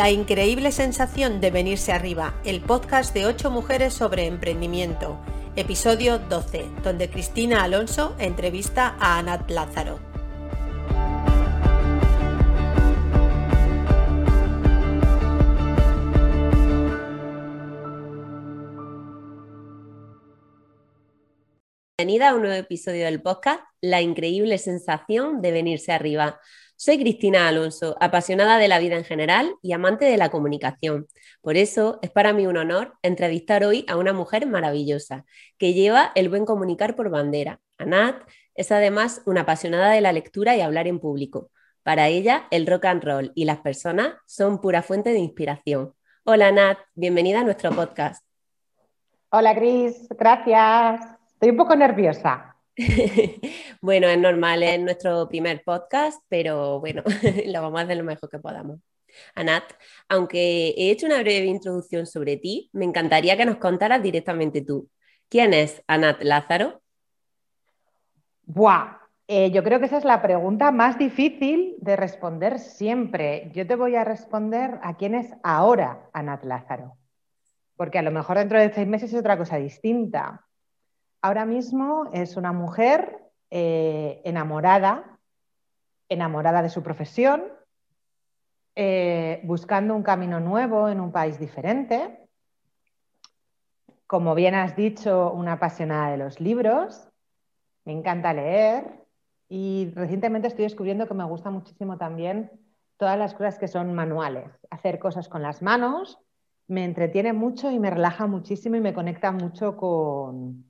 La increíble sensación de venirse arriba, el podcast de 8 mujeres sobre emprendimiento, episodio 12, donde Cristina Alonso entrevista a Anat Lázaro. Bienvenida a un nuevo episodio del podcast La increíble sensación de venirse arriba. Soy Cristina Alonso, apasionada de la vida en general y amante de la comunicación. Por eso es para mí un honor entrevistar hoy a una mujer maravillosa que lleva el buen comunicar por bandera. Anat es además una apasionada de la lectura y hablar en público. Para ella, el rock and roll y las personas son pura fuente de inspiración. Hola Nat, bienvenida a nuestro podcast. Hola Cris, gracias. Estoy un poco nerviosa. bueno, es normal, es nuestro primer podcast, pero bueno, lo vamos a hacer lo mejor que podamos. Anat, aunque he hecho una breve introducción sobre ti, me encantaría que nos contaras directamente tú. ¿Quién es Anat Lázaro? Buah, eh, yo creo que esa es la pregunta más difícil de responder siempre. Yo te voy a responder a quién es ahora Anat Lázaro, porque a lo mejor dentro de seis meses es otra cosa distinta. Ahora mismo es una mujer eh, enamorada, enamorada de su profesión, eh, buscando un camino nuevo en un país diferente. Como bien has dicho, una apasionada de los libros. Me encanta leer y recientemente estoy descubriendo que me gusta muchísimo también todas las cosas que son manuales. Hacer cosas con las manos me entretiene mucho y me relaja muchísimo y me conecta mucho con,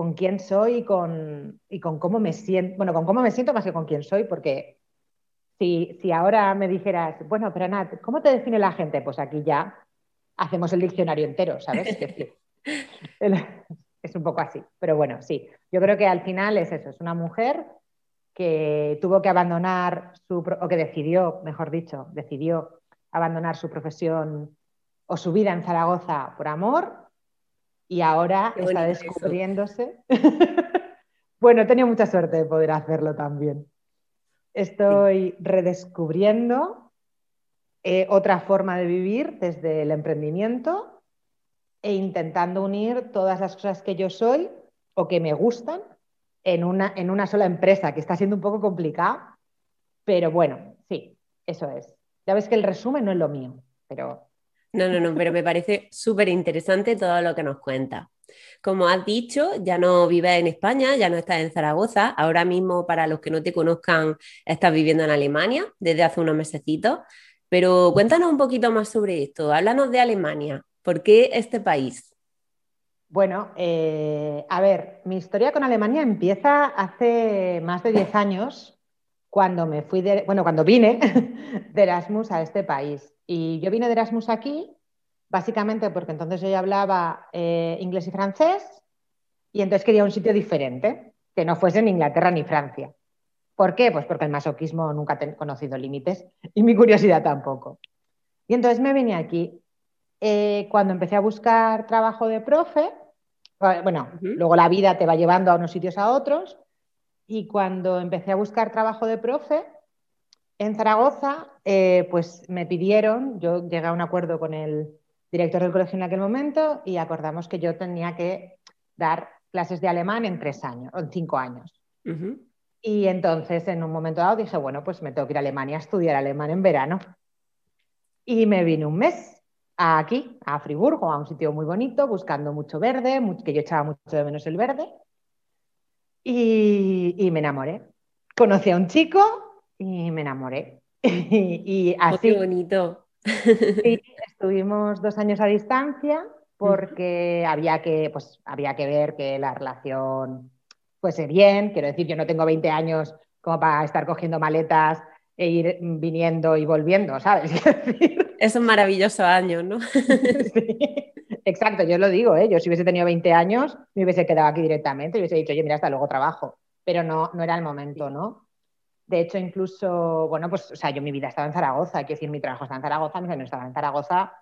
con quién soy y con, y con cómo me siento, bueno, con cómo me siento más que con quién soy, porque si, si ahora me dijeras, bueno, pero Nat, ¿cómo te define la gente? Pues aquí ya hacemos el diccionario entero, ¿sabes? es un poco así, pero bueno, sí, yo creo que al final es eso, es una mujer que tuvo que abandonar su, o que decidió, mejor dicho, decidió abandonar su profesión o su vida en Zaragoza por amor y ahora está descubriéndose. bueno, he tenido mucha suerte de poder hacerlo también. Estoy redescubriendo eh, otra forma de vivir desde el emprendimiento e intentando unir todas las cosas que yo soy o que me gustan en una, en una sola empresa, que está siendo un poco complicado, pero bueno, sí, eso es. Ya ves que el resumen no es lo mío, pero no, no, no, pero me parece súper interesante todo lo que nos cuenta. Como has dicho, ya no vives en España, ya no estás en Zaragoza. Ahora mismo, para los que no te conozcan, estás viviendo en Alemania desde hace unos mesecitos. Pero cuéntanos un poquito más sobre esto. Háblanos de Alemania. ¿Por qué este país? Bueno, eh, a ver, mi historia con Alemania empieza hace más de 10 años, cuando me fui de, bueno, cuando vine de Erasmus a este país. Y yo vine de Erasmus aquí, básicamente porque entonces yo ya hablaba eh, inglés y francés, y entonces quería un sitio diferente, que no fuese ni Inglaterra ni Francia. ¿Por qué? Pues porque el masoquismo nunca ha conocido límites y mi curiosidad tampoco. Y entonces me vine aquí. Eh, cuando empecé a buscar trabajo de profe, bueno, luego la vida te va llevando a unos sitios a otros, y cuando empecé a buscar trabajo de profe, en Zaragoza, eh, pues me pidieron, yo llegué a un acuerdo con el director del colegio en aquel momento y acordamos que yo tenía que dar clases de alemán en tres años, o en cinco años. Y entonces, en un momento dado, dije, bueno, pues me tengo que ir a Alemania a estudiar alemán en verano. Y me vine un mes aquí, a Friburgo, a un sitio muy bonito, buscando mucho verde, que yo echaba mucho de menos el verde. Y, y me enamoré. Conocí a un chico y me enamoré. y, oh, así. bonito. estuvimos dos años a distancia porque había que, pues, había que ver que la relación fuese bien. Quiero decir, yo no tengo 20 años como para estar cogiendo maletas e ir viniendo y volviendo, ¿sabes? Es un maravilloso año, ¿no? Exacto, yo lo digo, ¿eh? yo si hubiese tenido 20 años me hubiese quedado aquí directamente y hubiese dicho, oye, mira, hasta luego trabajo, pero no, no era el momento, ¿no? De hecho, incluso, bueno, pues, o sea, yo mi vida estaba en Zaragoza, quiero decir, mi trabajo estaba en Zaragoza, mi no estaba en Zaragoza.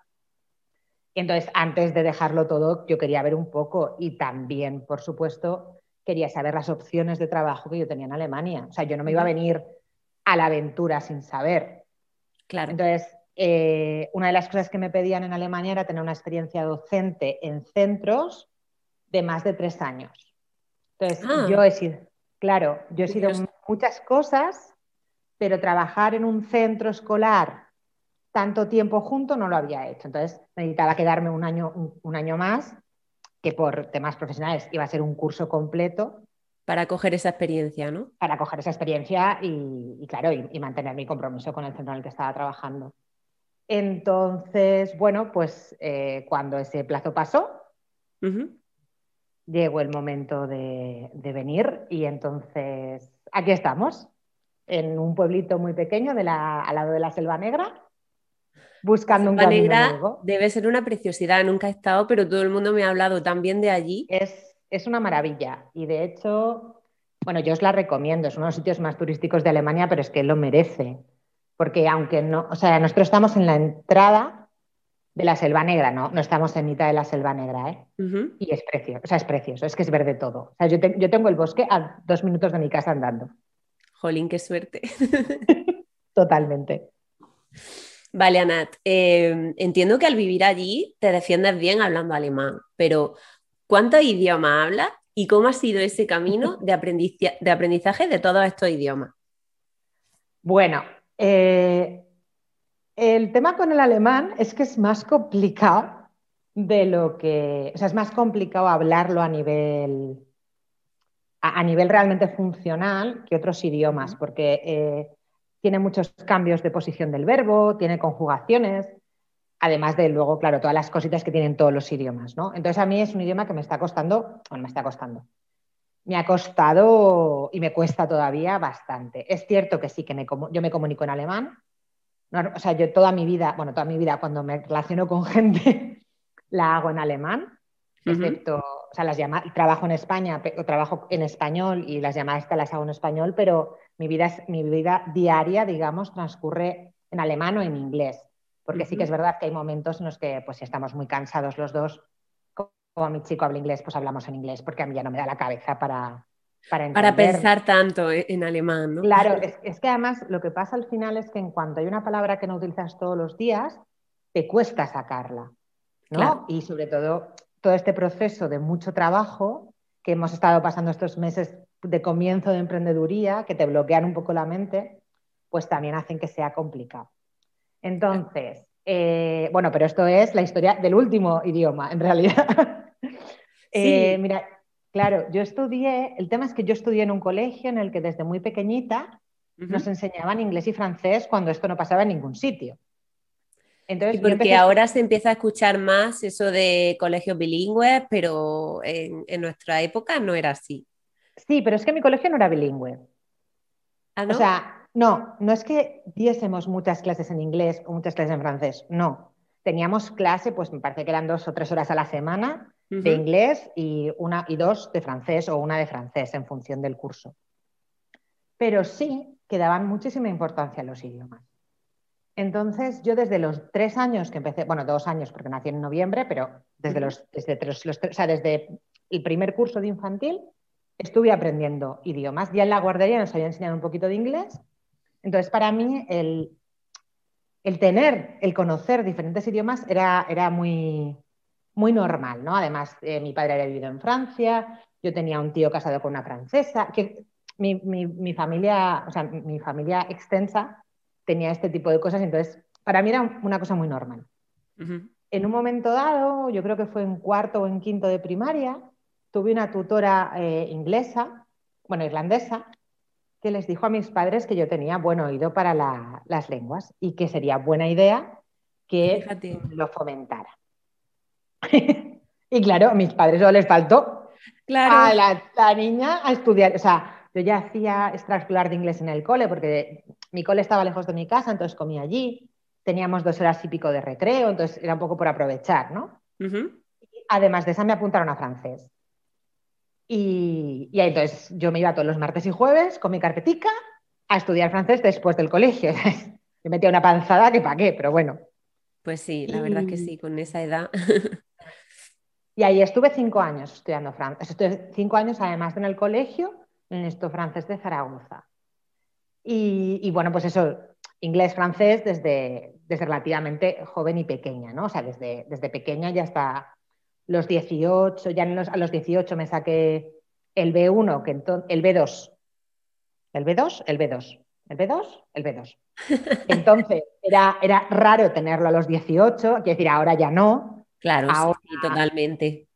Y entonces, antes de dejarlo todo, yo quería ver un poco y también, por supuesto, quería saber las opciones de trabajo que yo tenía en Alemania. O sea, yo no me iba a venir a la aventura sin saber. Claro. Entonces, eh, una de las cosas que me pedían en Alemania era tener una experiencia docente en centros de más de tres años. Entonces, Ah. yo he sido, claro, yo he sido muchas cosas, pero trabajar en un centro escolar tanto tiempo junto no lo había hecho. Entonces, necesitaba quedarme un año, un, un año más, que por temas profesionales iba a ser un curso completo Para coger esa experiencia, ¿no? para coger esa experiencia y, y, claro, y, y mantener mi compromiso con el centro en el que estaba trabajando. Entonces, bueno, pues eh, cuando ese plazo pasó, llegó el momento de, de venir y entonces aquí estamos, en un pueblito muy pequeño de la- al lado de la Selva Negra, buscando un Selva camino Negra nuevo. debe ser una preciosidad, nunca he estado, pero todo el mundo me ha hablado tan bien de allí. Es, es una maravilla y de hecho, bueno, yo os la recomiendo, es uno de los sitios más turísticos de Alemania, pero es que lo merece, porque aunque no, o sea, nosotros estamos en la entrada de la Selva Negra, ¿no? No estamos en mitad de la Selva Negra, ¿eh? Y es precioso, o sea, es precioso, es que es verde todo. O sea, yo, te- yo tengo el bosque a dos minutos de mi casa andando, Jolín, qué suerte. totalmente. Vale, Anat, eh, entiendo que al vivir allí te defiendes bien hablando alemán, pero ¿cuántos idiomas hablas y cómo ha sido ese camino de, aprendiza- de aprendizaje de todos estos idiomas? Bueno, eh, el tema con el alemán es que es más complicado de lo que, o sea, es más complicado hablarlo a nivel, a, a nivel realmente funcional que otros idiomas, porque eh, tiene muchos cambios de posición del verbo, tiene conjugaciones, además de luego, claro, todas las cositas que tienen todos los idiomas, ¿no? Entonces a mí es un idioma que me está costando, bueno, me está costando. Me ha costado y me cuesta todavía bastante. Es cierto que sí, que me yo me comunico en alemán. No, o sea, yo toda mi vida, bueno, toda mi vida cuando me relaciono con gente, la hago en alemán, excepto, o sea, las llamadas, trabajo en España, o trabajo en español y las llamadas estas las hago en español, pero mi vida, es- mi vida diaria, digamos, transcurre en alemán o en inglés. Porque sí que es verdad que hay momentos en los que, pues, si estamos muy cansados los dos, como mi chico habla inglés, pues hablamos en inglés, porque a mí ya no me da la cabeza para, para Para pensar tanto en en alemán, ¿no? Claro, es, es que además lo que pasa al final es que en cuanto hay una palabra que no utilizas todos los días, te cuesta sacarla, ¿no? Claro. Y sobre todo todo este proceso de mucho trabajo que hemos estado pasando estos meses de comienzo de emprendeduría, que te bloquean un poco la mente, pues también hacen que sea complicado. Entonces, eh, bueno, pero esto es la historia del último idioma, en realidad. Eh, Sí. mira, claro, yo estudié, el tema es que yo estudié en un colegio en el que desde muy pequeñita nos enseñaban inglés y francés cuando esto no pasaba en ningún sitio. Entonces, Y porque empecé- ahora se empieza a escuchar más eso de colegios bilingües, pero en, en nuestra época no era así. Sí, pero es que mi colegio no era bilingüe. ¿Ah, no? O sea, no, no es que diésemos muchas clases en inglés o muchas clases en francés, no. Teníamos clase, pues me parece que eran dos o tres horas a la semana de inglés y, una, y dos de francés o una de francés en función del curso. Pero sí que daban muchísima importancia a los idiomas. Entonces, yo desde los tres años que empecé, bueno, dos años porque nací en noviembre, pero desde, los, desde, tres- los tres- o sea, desde el primer curso de infantil estuve aprendiendo idiomas. Ya en la guardería nos había enseñado un poquito de inglés. Entonces, para mí, el, el tener, el conocer diferentes idiomas era, era muy, muy normal, ¿no? Además, eh, mi padre había vivido en Francia, yo tenía un tío casado con una francesa, que mi, mi- mi familia, o sea, mi, mi familia extensa tenía este tipo de cosas, entonces para mí era una cosa muy normal. En un momento dado, yo creo que fue en cuarto o en quinto de primaria, tuve una tutora eh, inglesa, bueno, irlandesa, que les dijo a mis padres que yo tenía buen oído para la- las lenguas y que sería buena idea que Fíjate. lo fomentara. y claro, a mis padres no les faltó Claro. a la, la niña a estudiar. O sea, yo ya hacía extraescolar de inglés en el cole porque mi cole estaba lejos de mi casa, entonces comía allí. Teníamos dos horas y pico de recreo, entonces era un poco por aprovechar, ¿no? Además de esa, me apuntaron a francés. Y, y entonces yo me iba todos los martes y jueves con mi carpetica a estudiar francés después del colegio. Me metía una panzada que pa' qué, pero bueno. Pues sí, la verdad que sí, con esa edad. Y ahí estuve cinco años estudiando francés. Estuve cinco años, además de en el colegio, en esto francés de Zaragoza. Y, y bueno, pues eso, inglés, francés desde, desde relativamente joven y pequeña, ¿no? O sea, desde, desde pequeña ya hasta los 18, ya a los 18 me saqué el B1, que el B2. ¿El B2? El B2. ¿El B2? El B2. Entonces, era, era raro tenerlo a los 18, quiero decir, ahora ya no. Claro, sí, totalmente.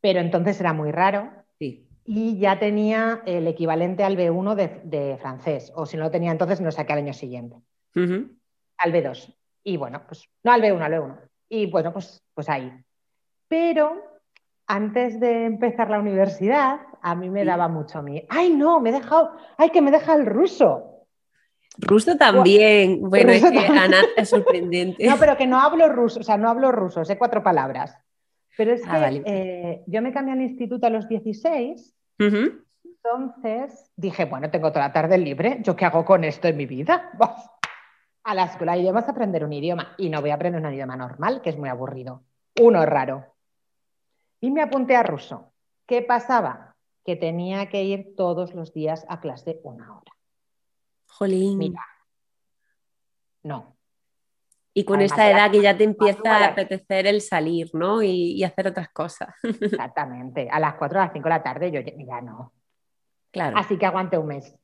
Pero entonces era muy raro. Sí. Y ya tenía el equivalente al B1 de, francés, o si no lo tenía entonces, no saqué al año siguiente. Al B2. Y bueno, pues no al B1, al B1. Y bueno, pues, pues ahí. Pero antes de empezar la universidad, a mí me daba mucho miedo. ¡Ay, no! Me he dejado. ¡Ay, que me deja el ruso! Ruso también. Bueno, es que Ana es sorprendente. No, pero que no hablo ruso, o sea, no hablo ruso, sé cuatro palabras. Pero es ah, que eh, yo me cambié al instituto a los 16, entonces dije, bueno, tengo toda la tarde libre, ¿yo qué hago con esto en mi vida? a la escuela de idiomas a aprender un idioma y no voy a aprender un idioma normal, que es muy aburrido. Uno raro. Y me apunté a ruso. ¿Qué pasaba? Que tenía que ir todos los días a clase una hora. Jolín. Mira. No. Y con esta edad que ya te empieza a apetecer el salir, ¿no? Y, hacer otras cosas. Exactamente. A las 4 o las 5 de la tarde yo ya no. Claro. Así que aguante un mes.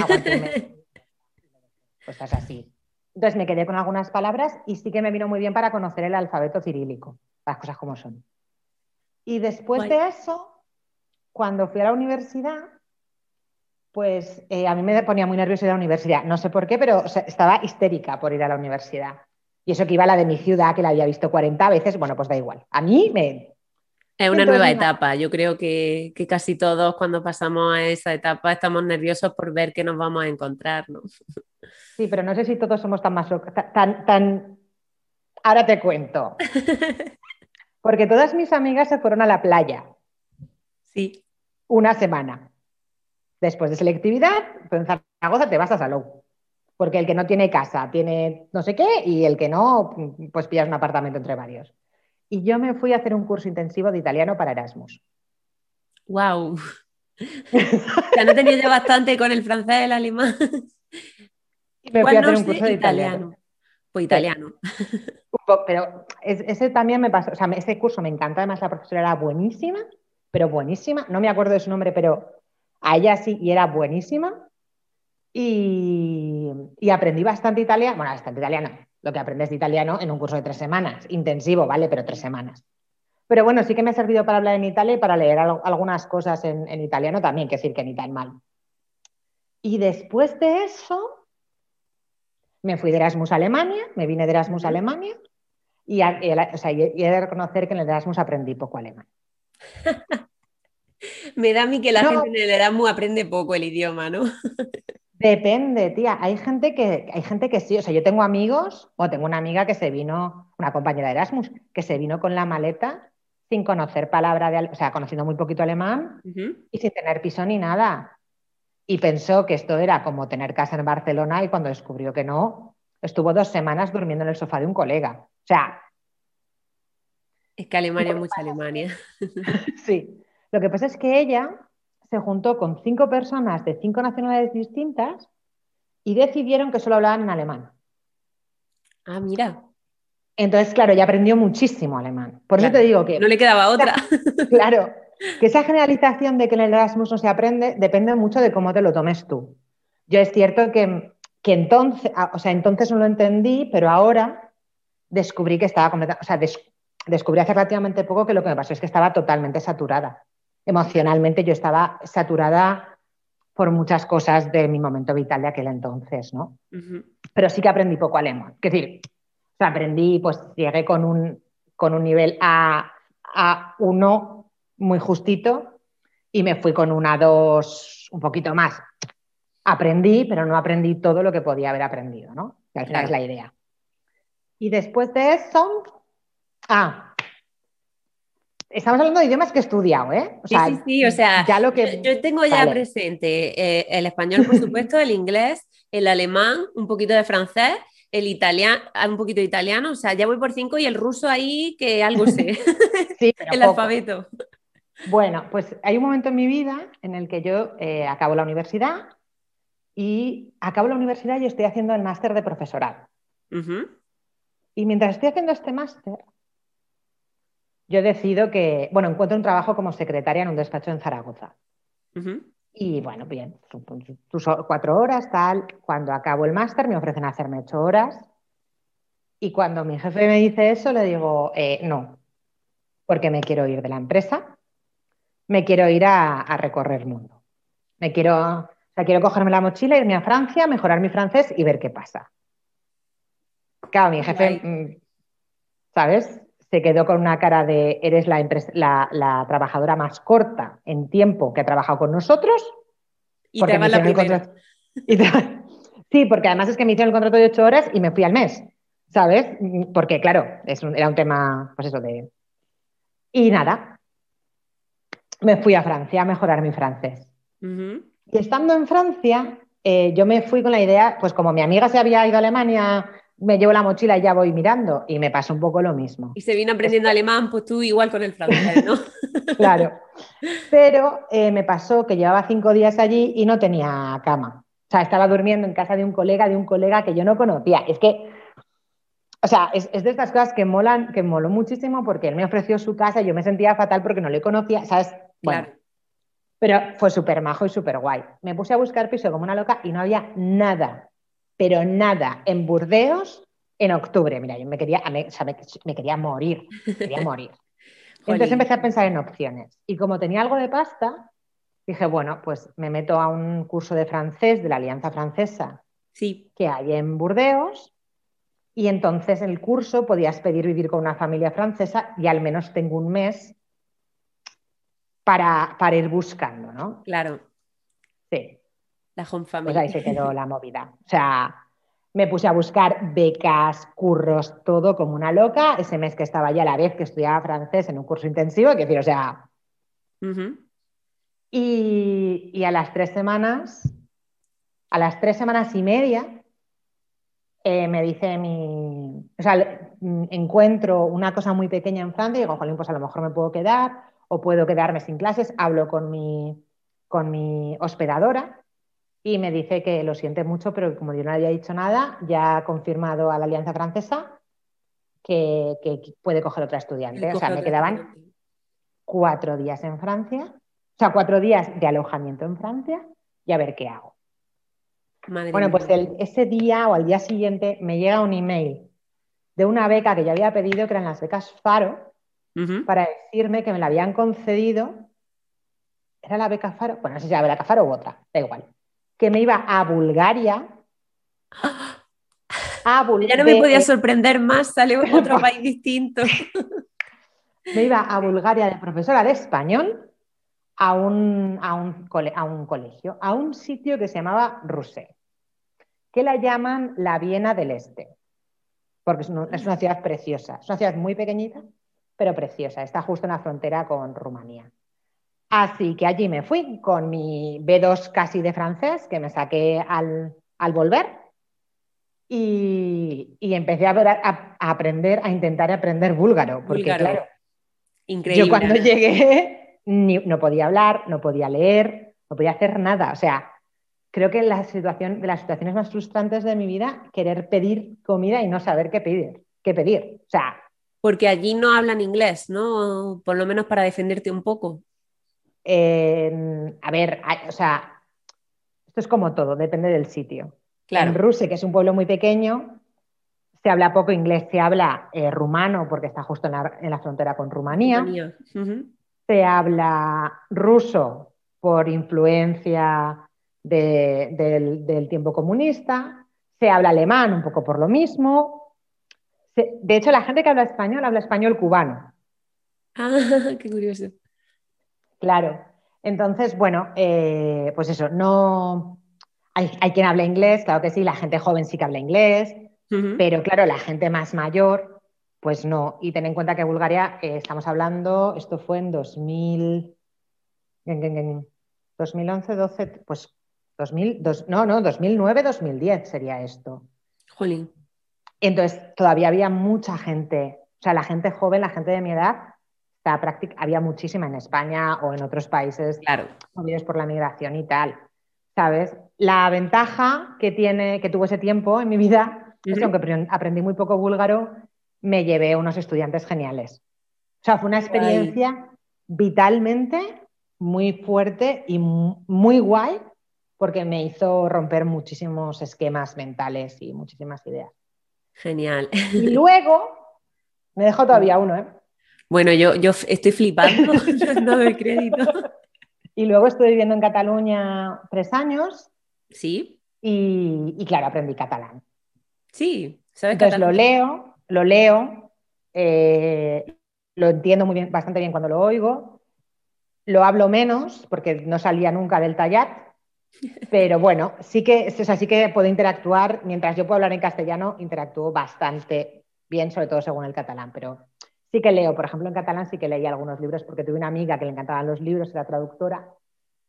Aguante un mes. pues es así. Entonces me quedé con algunas palabras y sí que me vino muy bien para conocer el alfabeto cirílico, las cosas como son. Y después de eso, cuando fui a la universidad, pues eh, a mí me ponía muy nerviosa ir a la universidad. No sé por qué, pero estaba histérica por ir a la universidad. Y eso que iba a la de mi ciudad, que la había visto 40 veces, bueno, pues da igual. A mí me... Es una nueva etapa. Yo creo que, casi todos cuando pasamos a esa etapa estamos nerviosos por ver qué nos vamos a encontrar. Sí, pero no sé si todos somos tan más... Tan, tan... Ahora te cuento. Porque todas mis amigas se fueron a la playa. Sí. Una semana. Después de selectividad, en Zaragoza te vas a Salou. Porque el que no tiene casa tiene no sé qué y el que no, pues pillas un apartamento entre varios. Y yo me fui a hacer un curso intensivo de italiano para Erasmus. ¡Wow! ya no tenía ya bastante con el francés, el alemán. me fui a hacer un curso de italiano. Italiano. Pero ese también me pasó, o sea, ese curso me encanta, además la profesora era buenísima, pero buenísima, no me acuerdo de su nombre, pero a ella sí, y era buenísima. Y, aprendí bastante italiano, bueno, bastante italiano, lo que aprendes de italiano en un curso de tres semanas, intensivo, ¿vale? Pero tres semanas. Pero bueno, sí que me ha servido para hablar en Italia y para leer algunas cosas en, italiano también, que decir que ni tan mal. Y después de eso, me fui de Erasmus a Alemania, me vine de Erasmus a Alemania y, he de reconocer que en el Erasmus aprendí poco alemán. Me da a mí que la gente en el Erasmus aprende poco el idioma, ¿no? Depende, tía. Hay gente que, hay gente que sí. O sea, yo tengo amigos, o tengo una amiga que se vino, una compañera de Erasmus, que se vino con la maleta sin conocer palabra de, o sea, conociendo muy poquito alemán y sin tener piso ni nada. Y pensó que esto era como tener casa en Barcelona y cuando descubrió que no, estuvo dos semanas durmiendo en el sofá de un colega. O sea. Es que Alemania es mucha Alemania. sí. Lo que pasa es que ella se juntó con cinco personas de cinco nacionalidades distintas y decidieron que solo hablaban en alemán. Ah, mira. Entonces, claro, ella aprendió muchísimo alemán. Por eso te digo que. No le quedaba otra. claro, que esa generalización de que en el Erasmus no se aprende depende mucho de cómo te lo tomes tú. Yo es cierto que, entonces, o sea, entonces no lo entendí, pero ahora descubrí que estaba completamente, o sea, descubrí hace relativamente poco que lo que me pasó es que estaba totalmente saturada emocionalmente yo estaba saturada por muchas cosas de mi momento vital de aquel entonces, ¿no? Pero sí que aprendí poco alemán. Es decir, aprendí, pues llegué con un, con un nivel A, A1 muy justito y me fui con una 2 un poquito más. Aprendí, pero no aprendí todo lo que podía haber aprendido, ¿no? Que al final es la idea. Y después de eso, ah, Estamos hablando de idiomas que he estudiado, ¿eh? sí, sí, sí, o sea, ya lo que... yo, tengo ya presente eh, el español, por supuesto, el inglés, el alemán, un poquito de francés, el italiano, un poquito de italiano, o sea, ya voy por cinco y el ruso ahí que algo sé, sí, el alfabeto. Bueno, pues hay un momento en mi vida en el que yo eh, acabo la universidad y acabo la universidad y estoy haciendo el máster de profesorado. Y mientras estoy haciendo este máster, yo decido que, bueno, encuentro un trabajo como secretaria en un despacho en Zaragoza. Y bueno, bien, tus cuatro horas, tal. Cuando acabo el máster me ofrecen hacerme ocho horas. Y cuando mi jefe me dice eso, le digo, eh, no, porque me quiero ir de la empresa, me quiero ir a, a recorrer el mundo. Me quiero, sea, quiero cogerme la mochila, irme a Francia, mejorar mi francés y ver qué pasa. Claro, mi jefe, mm, ¿sabes? Se quedó con una cara de eres la, la, trabajadora más corta en tiempo que ha trabajado con nosotros. Y te la primera. Sí, porque además es que me hicieron el contrato de ocho horas y me fui al mes, ¿sabes? Porque, claro, es era un tema, pues eso, de... Y nada, me fui a Francia a mejorar mi francés. Y estando en Francia, eh, yo me fui con la idea, pues como mi amiga se había ido a Alemania, me llevo la mochila y ya voy mirando. Y me pasó un poco lo mismo. Y se vino aprendiendo alemán, pues tú igual con el francés, ¿no? claro. Pero eh, me pasó que llevaba cinco días allí y no tenía cama. O sea, estaba durmiendo en casa de un colega, de un colega que yo no conocía. Es que, o sea, es, de estas cosas que molan, que moló muchísimo porque él me ofreció su casa y yo me sentía fatal porque no le conocía, ¿sabes? Bueno, pero fue súper majo y súper guay. Me puse a buscar piso como una loca y no había nada, pero nada en Burdeos en octubre. Mira, yo me quería, me, me, quería morir, quería morir. Entonces empecé a pensar en opciones. Y como tenía algo de pasta, dije, bueno, pues me meto a un curso de francés de la Alianza Francesa sí. que hay en Burdeos. Y entonces en el curso podías pedir vivir con una familia francesa y al menos tengo un mes para, ir buscando, ¿no? Claro. Sí. La home family. Pues ahí se quedó la movida. O sea, me puse a buscar becas, curros, todo como una loca. Ese mes que estaba ya a la vez que estudiaba francés en un curso intensivo, que decir, o sea. y, a las tres semanas, a las tres semanas y media, eh, me dice mi. O sea, encuentro una cosa muy pequeña en Francia y digo, jolín, pues a lo mejor me puedo quedar o puedo quedarme sin clases, hablo con mi, con mi hospedadora y me dice que lo siente mucho, pero como yo no había dicho nada, ya ha confirmado a la Alianza Francesa que, puede coger otra estudiante. O sea, me quedaban cuatro días en Francia, o sea, cuatro días de alojamiento en Francia y a ver qué hago. bueno, pues ese día o al día siguiente me llega un email de una beca que yo había pedido, que eran las becas Faro, para decirme que me la habían concedido. ¿Era la beca Faro? Bueno, no sé si era la beca Faro u otra, da igual. Que me iba a Bulgaria. ya no me podía sorprender más, sale otro país distinto. me iba a Bulgaria de profesora de español a un, a un, a un colegio, a un sitio que se llamaba Rusé, que la llaman la Viena del Este, porque es una ciudad preciosa, es una ciudad muy pequeñita, pero preciosa. Está justo en la frontera con Rumanía. Así que allí me fui con mi B2 casi de francés, que me saqué al, volver, y, empecé a, aprender, a intentar aprender búlgaro, porque claro, Increíble. yo cuando llegué no podía hablar, no podía leer, no podía hacer nada. O sea, creo que la situación, de las situaciones más frustrantes de mi vida, querer pedir comida y no saber qué pedir, qué pedir. O sea, porque allí no hablan inglés, ¿no? Por lo menos para defenderte un poco. a ver, o sea, esto es como todo, depende del sitio. En Rusia, que es un pueblo muy pequeño, se habla poco inglés, se habla eh, rumano porque está justo en la, frontera con Rumanía. Se habla ruso por influencia del tiempo comunista. Se habla alemán un poco por lo mismo. De hecho, la gente que habla español habla español cubano. Ah, qué curioso. Claro. Entonces, bueno, eh, pues eso, no. Hay, quien habla inglés, claro que sí, la gente joven sí que habla inglés, pero claro, la gente más mayor, pues no. Y ten en cuenta que Bulgaria, eh, estamos hablando, esto fue en 2000, 2011, 12, pues 2000, no, no, 2009, 2010 sería esto. Jolín. Entonces, todavía había mucha gente, o sea, la gente joven, la gente de mi edad, había muchísima en España o en otros países claro. movidos por la migración y tal. ¿sabes? La ventaja que, tiene, que tuvo ese tiempo en mi vida es que aunque aprendí muy poco búlgaro, me llevé unos estudiantes geniales. O sea, fue una experiencia vitalmente muy fuerte y muy guay porque me hizo romper muchísimos esquemas mentales y muchísimas ideas. Genial. Y luego, me dejó todavía uno, ¿eh? Bueno, yo, yo estoy flipando, no doy crédito. Y luego estuve viviendo en Cataluña tres años. Sí. Y, claro, aprendí catalán. Sí, ¿sabes? Entonces lo leo, lo leo, eh, lo entiendo muy bien, bastante bien cuando lo oigo. Lo hablo menos porque no salía nunca del tallat, pero bueno, sí que, o sea, sí que puedo interactuar, mientras yo puedo hablar en castellano, interactúo bastante bien, sobre todo según el catalán, pero sí que leo, por ejemplo, en catalán sí que leí algunos libros porque tuve una amiga que le encantaban los libros, era traductora,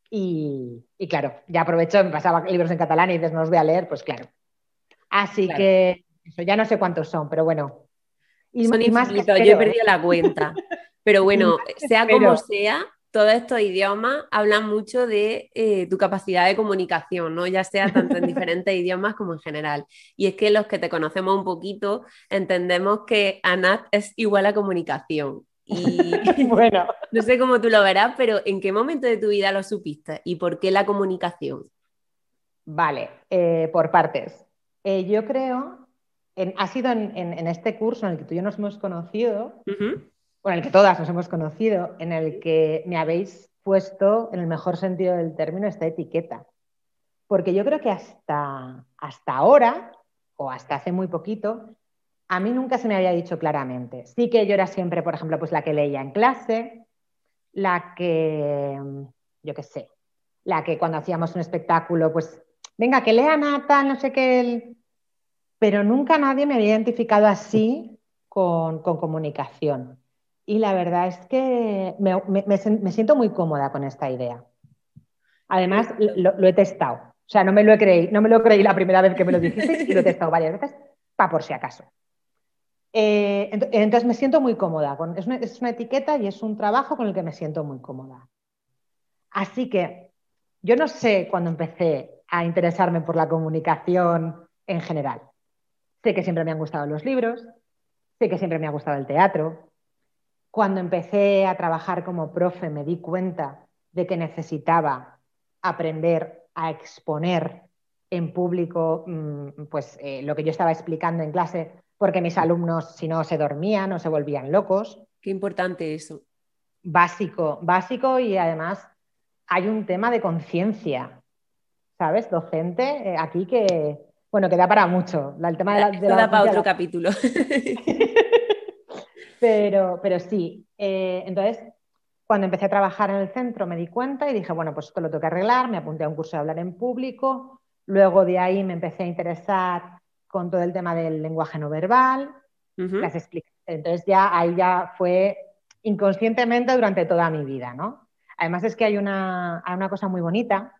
y, claro, ya aprovecho, me pasaba libros en catalán y dices, no los voy a leer, pues claro. Así que eso, ya no sé cuántos son, pero bueno. Y, son más yo he perdido la cuenta. Pero bueno, sea como sea, todos estos idiomas hablan mucho de eh, tu capacidad de comunicación, ¿no? Ya sea tanto en diferentes idiomas como en general. Y es que los que te conocemos un poquito entendemos que ANAT es igual a comunicación. Y bueno, no sé cómo tú lo verás, pero ¿en qué momento de tu vida lo supiste y por qué la comunicación? Vale, eh, por partes. Eh, yo creo, ha sido en, este curso en el que tú y yo nos hemos conocido, con el que todas nos hemos conocido, en el que me habéis puesto, en el mejor sentido del término, esta etiqueta. Porque yo creo que hasta, hasta ahora, o hasta hace muy poquito, a mí nunca se me había dicho claramente. Sí que yo era siempre, por ejemplo, pues la que leía en clase, la que, yo qué sé, la que cuando hacíamos un espectáculo, pues, venga, que lea Nata, no sé qué, pero nunca nadie me había identificado así con comunicación. Y la verdad es que me, siento muy cómoda con esta idea. Además, lo, he testado. O sea, no me lo creí, no me lo creí la primera vez que me lo dijiste y lo he testado varias veces, para por si acaso. Eh, entonces me siento muy cómoda. es, una, etiqueta y es un trabajo con el que me siento muy cómoda. Así que yo no sé cuándo empecé a interesarme por la comunicación en general. Sé que siempre me han gustado los libros, sé que siempre me ha gustado el teatro, cuando empecé a trabajar como profe me di cuenta de que necesitaba aprender a exponer en público mm, pues, eh, lo que yo estaba explicando en clase, porque mis alumnos, si no, se dormían o se volvían locos. Qué importante eso. Básico, básico y además hay un tema de conciencia, ¿sabes? Docente, eh, aquí que, bueno, que da para mucho. El tema de la, de da para otro capítulo. Pero, pero sí, eh, entonces cuando empecé a trabajar en el centro me di cuenta y dije, bueno, pues esto lo tengo que arreglar, me apunté a un curso de hablar en público, luego de ahí me empecé a interesar con todo el tema del lenguaje no verbal, las Entonces ya ahí ya fue inconscientemente durante toda mi vida, ¿no? Además es que hay una, hay una cosa muy bonita.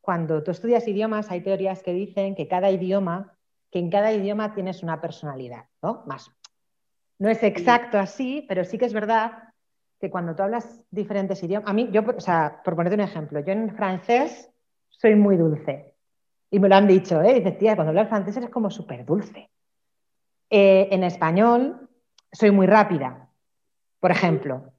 Cuando tú estudias idiomas, hay teorías que dicen que cada idioma, que en cada idioma tienes una personalidad, ¿no? Más, no es exacto así, pero sí que es verdad que cuando tú hablas diferentes idiomas, a mí, yo, o sea, por ponerte un ejemplo, yo en francés soy muy dulce. Y me lo han dicho, ¿eh? Dices, tía, cuando hablas francés eres como súper dulce. Eh, en español soy muy rápida, por ejemplo.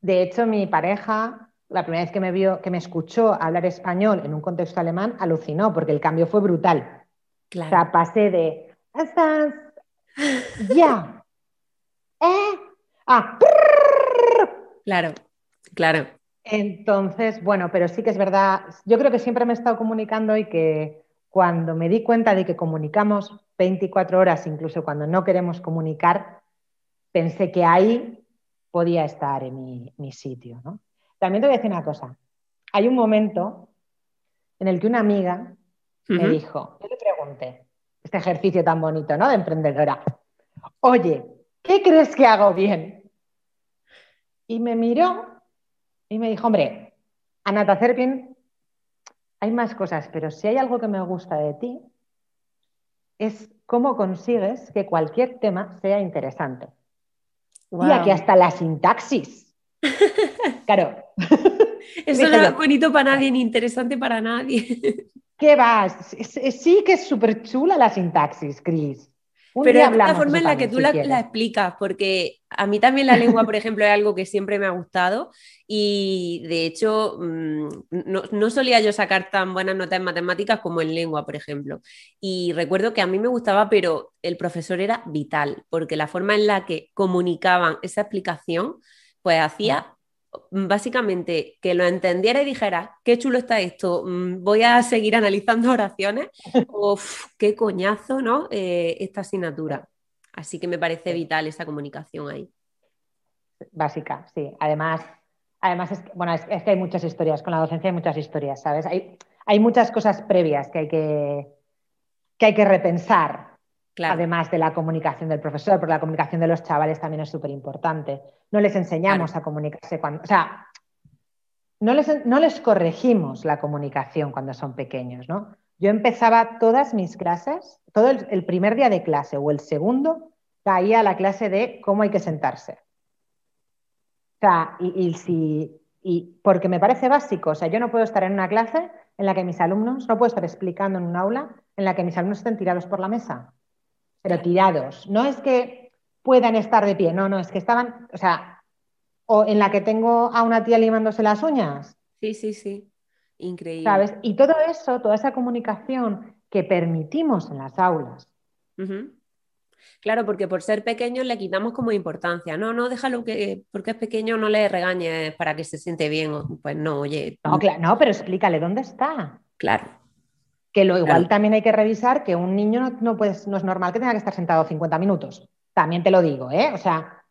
De hecho, mi pareja, la primera vez que me vio, que me escuchó hablar español en un contexto alemán, alucinó, porque el cambio fue brutal. O sea, pasé de ya ¿Eh? Ah, claro, claro. Entonces, bueno, pero sí que es verdad, yo creo que siempre me he estado comunicando y que cuando me di cuenta de que comunicamos 24 horas, incluso cuando no queremos comunicar, pensé que ahí podía estar en mi, sitio. También te voy a decir una cosa. Hay un momento en el que una amiga me dijo, yo le pregunté, este ejercicio tan bonito, ¿no? De emprendedora. Oye, ¿qué crees que hago bien? Y me miró y me dijo, hombre, Anata Cerpin, hay más cosas, pero si hay algo que me gusta de ti, es cómo consigues que cualquier tema sea interesante. Y aquí hasta la sintaxis. Claro. Eso no es bonito para nadie ni interesante para nadie. ¿Qué vas? Sí que es súper chula la sintaxis, Cris. Pero es la forma en la que tú la, explicas, porque a mí también la lengua, por ejemplo, es algo que siempre me ha gustado y de hecho mm, no, solía yo sacar tan buenas notas en matemáticas como en lengua, por ejemplo. Y recuerdo que a mí me gustaba, pero el profesor era vital, porque la forma en la que comunicaban esa explicación, pues hacía básicamente que lo entendiera y dijera, qué chulo está esto, mm, voy a seguir analizando oraciones, o qué coñazo, ¿no? Eh, esta asignatura. Así que me parece vital esa comunicación ahí. Básica, sí. Además, además es, bueno, es, que hay muchas historias, con la docencia hay muchas historias, ¿sabes? Hay, hay muchas cosas previas que hay que, que, hay que repensar Además de la comunicación del profesor, porque la comunicación de los chavales también es súper importante. No les enseñamos a comunicarse cuando. O sea, no les, no les, corregimos la comunicación cuando son pequeños, ¿no? Yo empezaba todas mis clases, todo el, primer día de clase o el segundo, caía a la clase de cómo hay que sentarse. O sea, y, si, y porque me parece básico, o sea, yo no puedo estar en una clase en la que mis alumnos, no puedo estar explicando en un aula en la que mis alumnos estén tirados por la mesa pero tirados. No es que puedan estar de pie, no, no, es que estaban, o sea, o en la que tengo a una tía limándose las uñas. Sí, sí, sí, increíble. ¿Sabes? Y todo eso, toda esa comunicación que permitimos en las aulas. Claro, porque por ser pequeños le quitamos como importancia. No, no, déjalo que porque es pequeño no le regañes para que se siente bien. Pues no, oye. No, claro, no, pero explícale dónde está. Claro. Que lo igual también hay que revisar que un niño no, no, no es normal que tenga que estar sentado 50 minutos. También te lo digo, ¿eh? O sea,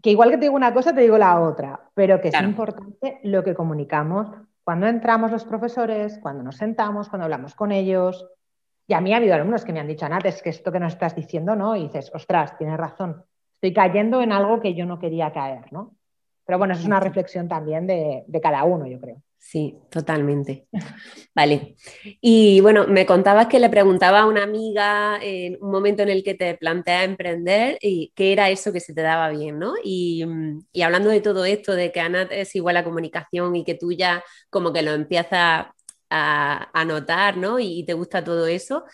que igual que te digo una cosa, te digo la otra, pero que es importante lo que comunicamos cuando entramos los profesores, cuando nos sentamos, cuando hablamos con ellos. Y a mí ha habido alumnos que me han dicho, Anat, es que esto que nos estás diciendo, ¿no? Y dices, ostras, tienes razón, estoy cayendo en algo que yo no quería caer, ¿no? Pero bueno, eso es una reflexión también de cada uno, yo creo. Sí, totalmente. Vale. Y bueno, me contabas que le preguntaba a una amiga en un momento en el que te plantea emprender y qué era eso que se te daba bien, ¿no? Y, hablando de todo esto, de que Ana es igual a comunicación y que tú ya como que lo empiezas a, notar, ¿no? Y, te gusta todo eso,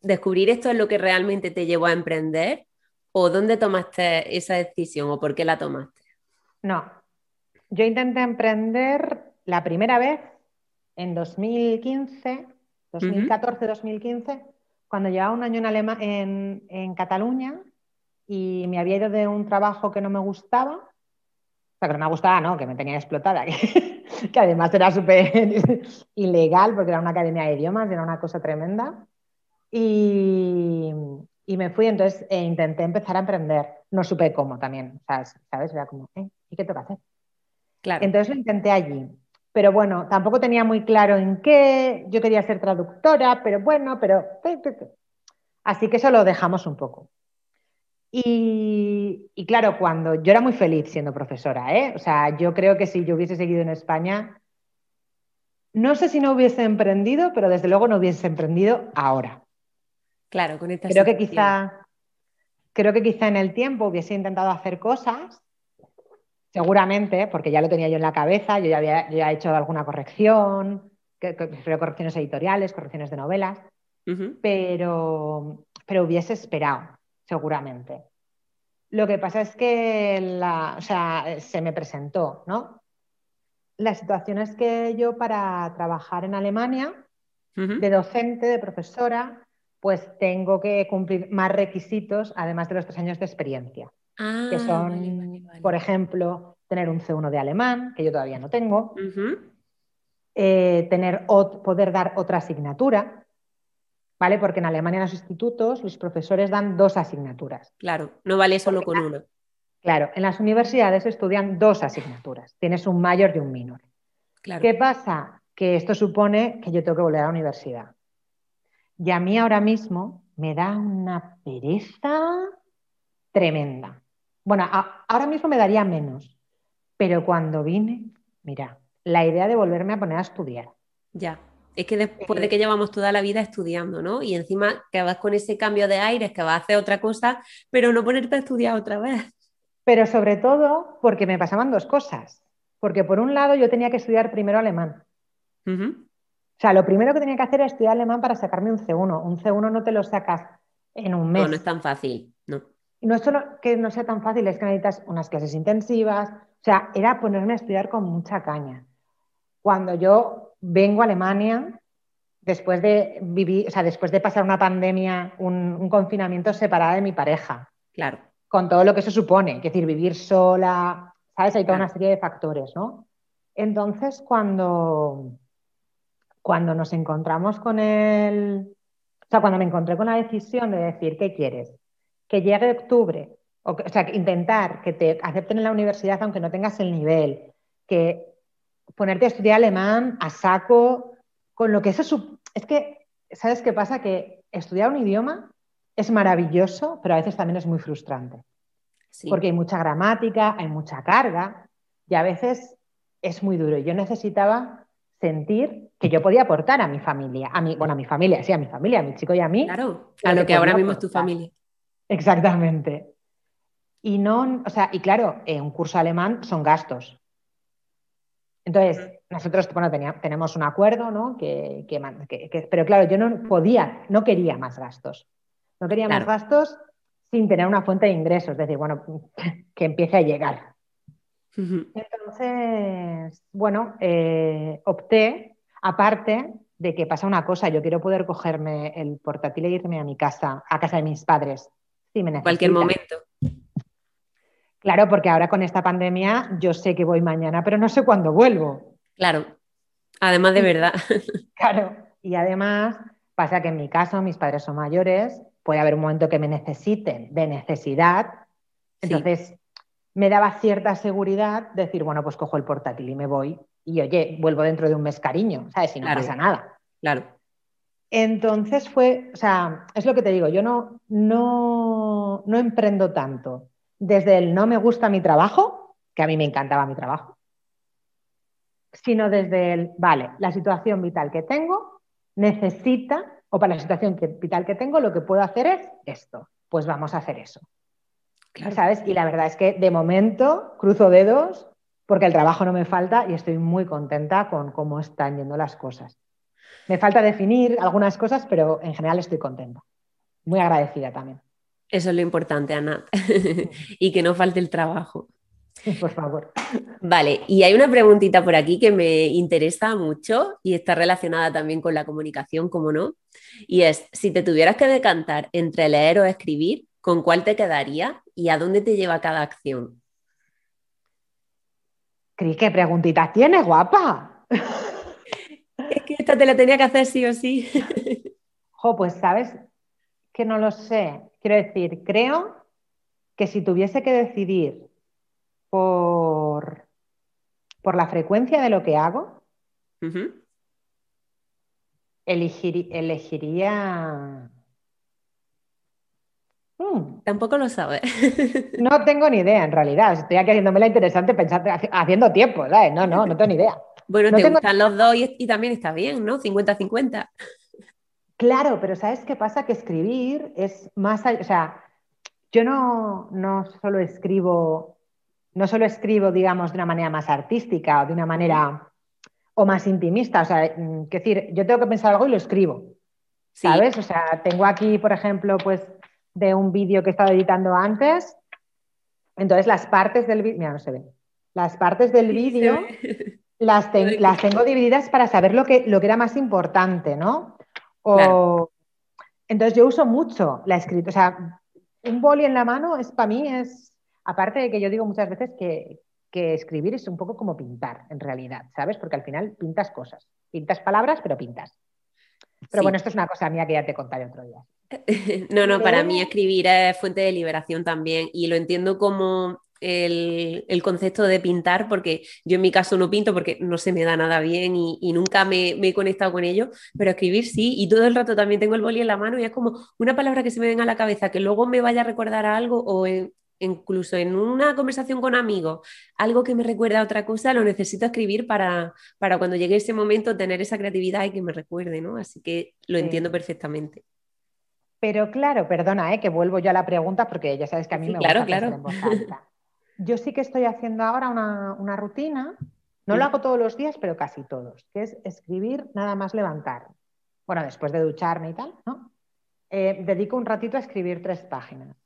¿descubrir esto es lo que realmente te llevó a emprender? ¿O dónde tomaste esa decisión o por qué la tomaste? No, yo intenté emprender la primera vez en 2015, 2014-2015, cuando llevaba un año en, en, Cataluña y me había ido de un trabajo que no me gustaba, o sea, que no me gustaba, no, que me tenía explotada, que, además era súper ilegal porque era una academia de idiomas, era una cosa tremenda. Y, me fui, entonces e intenté empezar a emprender. No supe cómo también, ¿sabes? Era como, ¿eh? ¿y qué tengo que hacer? Claro. Entonces lo intenté allí pero bueno, tampoco tenía muy claro en qué, yo quería ser traductora, pero bueno, pero... Así que eso lo dejamos un poco. Y, claro, cuando yo era muy feliz siendo profesora, ¿eh? O sea, yo creo que si yo hubiese seguido en España, no sé si no hubiese emprendido, pero desde luego no hubiese emprendido ahora. Claro, con esta Creo que quizá, creo que quizá en el tiempo hubiese intentado hacer cosas Seguramente, porque ya lo tenía yo en la cabeza, yo ya había hecho alguna corrección, correcciones editoriales, correcciones de novelas, pero, pero hubiese esperado, seguramente. Lo que pasa es que se me presentó, ¿no? La situación es que yo para trabajar en Alemania, de docente, de profesora, pues tengo que cumplir más requisitos, además de los tres años de experiencia que ah, por ejemplo, tener un C1 de alemán, que yo todavía no tengo, eh, tener, poder dar otra asignatura, ¿vale? Porque en Alemania en los institutos los profesores dan dos asignaturas. Claro, no vale solo con uno. Claro, en las universidades estudian dos asignaturas, tienes un mayor y un minor. ¿Qué pasa? Que esto supone que yo tengo que volver a la universidad. Y a mí ahora mismo me da una pereza tremenda. Bueno, ahora mismo me daría menos, pero cuando vine, mira, la idea de volverme a poner a estudiar. Ya, es que después de que llevamos toda la vida estudiando, ¿no? Y encima que vas con ese cambio de aires, que vas a hacer otra cosa, pero no ponerte a estudiar otra vez. Pero sobre todo porque me pasaban dos cosas. Porque por un lado yo tenía que estudiar primero alemán. O sea, lo primero que tenía que hacer era estudiar alemán para sacarme un C1. Un C1 no te lo sacas en un mes. No, no es tan fácil, no. no es solo que no sea tan fácil, es que necesitas unas clases intensivas. O sea, era ponerme a estudiar con mucha caña. Cuando yo vengo a Alemania, después de vivir, o sea, después de pasar una pandemia, un, confinamiento separada de mi pareja. Claro. Con todo lo que eso supone, es decir, vivir sola, ¿sabes? Hay toda una serie de factores, ¿no? Entonces, cuando, cuando nos encontramos con el. O sea, cuando me encontré con la decisión de decir, ¿qué quieres? Que llegue octubre, o, o sea, intentar que te acepten en la universidad aunque no tengas el nivel, que ponerte a estudiar alemán a saco, con lo que eso es que, ¿sabes qué pasa? Que estudiar un idioma es maravilloso, pero a veces también es muy frustrante. Porque hay mucha gramática, hay mucha carga y a veces es muy duro. Yo necesitaba sentir que yo podía aportar a mi familia, a mi, bueno, a mi familia, sí, a mi familia, a mi chico y a mí. Claro, a lo que ahora mismo es tu familia. Exactamente. Y no, o sea, y claro, un curso alemán son gastos. Entonces, nosotros, bueno, tenemos un acuerdo, ¿no? Que, pero claro, yo no podía, no quería más gastos. No quería más gastos sin tener una fuente de ingresos, es decir, bueno, que empiece a llegar. Entonces, bueno, eh, opté, aparte de que pasa una cosa, yo quiero poder cogerme el portátil e irme a mi casa, a casa de mis padres, si me Cualquier momento. Claro, porque ahora con esta pandemia yo sé que voy mañana, pero no sé cuándo vuelvo. Claro, además de verdad. Claro, y además pasa que en mi caso mis padres son mayores, puede haber un momento que me necesiten de necesidad, entonces me daba cierta seguridad decir, bueno, pues cojo el portátil y me voy y oye, vuelvo dentro de un mes cariño, ¿sabes? Si no pasa nada. Claro. Entonces fue, o sea, es lo que te digo, yo no, no, no emprendo tanto desde el no me gusta mi trabajo, que a mí me encantaba mi trabajo, sino desde el, vale, la situación vital que tengo necesita, o para la situación vital que tengo, lo que puedo hacer es esto. Pues vamos a hacer eso. ¿Sabes? Y la verdad es que de momento cruzo dedos porque el trabajo no me falta y estoy muy contenta con cómo están yendo las cosas. Me falta definir algunas cosas, pero en general estoy contenta. Muy agradecida también. Eso es lo importante, Ana. y que no falte el trabajo. Por favor. Vale, y hay una preguntita por aquí que me interesa mucho y está relacionada también con la comunicación, como no. Y es, si te tuvieras que decantar entre leer o escribir, ¿con cuál te quedaría y a dónde te lleva cada acción? Cris, ¿qué preguntita tienes, guapa? Esta te la tenía que hacer sí o sí. Jo, pues sabes que no lo sé. Quiero decir, creo que si tuviese que decidir por, por la frecuencia de lo que hago, elegiría... Hmm. Tampoco lo sabes. no tengo ni idea, en realidad. Estoy aquí haciéndome la interesante pensando, haciendo tiempo, ¿sabes? No, no, no tengo ni idea. Bueno, te gustan los dos y, y, también está bien, ¿no? 50-50. Claro, pero ¿sabes qué pasa? Que escribir es más, o sea, yo no, no solo escribo, no solo escribo, digamos, de una manera más artística o de una manera o más intimista, o sea, mm, que decir, yo tengo que pensar algo y lo escribo, ¿sabes? O sea, tengo aquí, por ejemplo, pues de un vídeo que he estado editando antes, entonces las partes del vídeo, mira, no se ve, las partes del vídeo las, las tengo divididas para saber lo que, lo que era más importante, ¿no? Entonces yo uso mucho la escritura. O sea, un boli en la mano es para mí es, aparte de que yo digo muchas veces que, escribir es un poco como pintar, en realidad, ¿sabes? Porque al final pintas cosas. Pintas palabras, pero pintas. Pero bueno, esto es una cosa mía que ya te contaré otro día. No, no, para mí escribir es fuente de liberación también y lo entiendo como el, concepto de pintar, porque yo en mi caso no pinto porque no se me da nada bien y, nunca me, he conectado con ello, pero escribir sí, y todo el rato también tengo el boli en la mano y es como una palabra que se me venga a la cabeza, que luego me vaya a recordar a algo o incluso en una conversación con amigos, algo que me recuerda a otra cosa, lo necesito escribir para, para cuando llegue ese momento tener esa creatividad y que me recuerde, ¿no? Así que lo entiendo perfectamente. Pero claro, perdona, ¿eh? que vuelvo yo a la pregunta porque ya sabes que a mí me claro, gusta claro. en yo sí que estoy haciendo ahora una, rutina, no lo hago todos los días, pero casi todos, que es escribir nada más levantar. Bueno, después de ducharme y tal, ¿no? Eh, dedico un ratito a escribir tres páginas.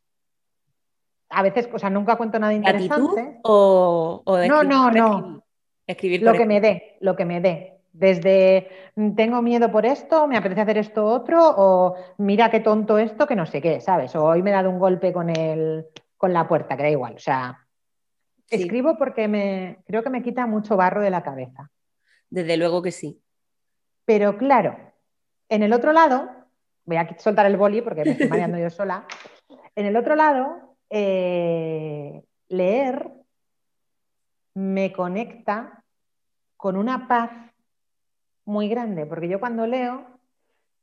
A veces, o sea, nunca cuento nada interesante. o, o no, no, no. Escribir, lo que me dé, lo que me dé. Desde mm, tengo miedo por esto, me apetece hacer esto otro, o mira qué tonto esto, que no sé qué, ¿sabes? O hoy me he dado un golpe con, el, con la puerta, que da igual. O sea, escribo porque me, creo que me quita mucho barro de la cabeza. Desde luego que sí. Pero claro, en el otro lado, voy a soltar el boli porque me estoy mareando yo sola. En el otro lado, eh, leer me conecta con una paz muy grande, porque yo cuando leo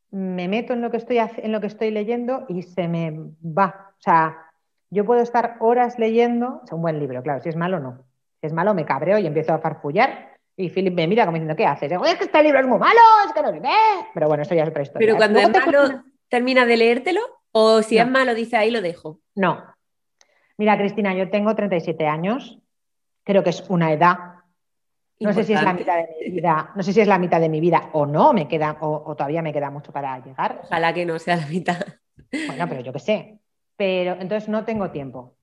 me meto en lo que estoy, en lo que estoy leyendo y se me va. O sea, yo puedo estar horas leyendo, es un buen libro, claro, si es malo no. Si es malo me cabreo y empiezo a farfullar y Philip me mira como diciendo, ¿qué haces? es que este libro es muy malo, es que no sé qué. Pero bueno, eso ya es otra historia. Pero cuando es malo, ¿termina de leértelo? ¿O si es malo, dice ahí, lo dejo? No. Mira, Cristina, yo tengo 37 años, creo que es una edad no sé si es la mitad de mi vida, no sé si es la mitad de mi vida o no, me queda, o, todavía me queda mucho para llegar. Ojalá que no sea la mitad. Bueno, pero yo qué sé. Pero entonces no tengo tiempo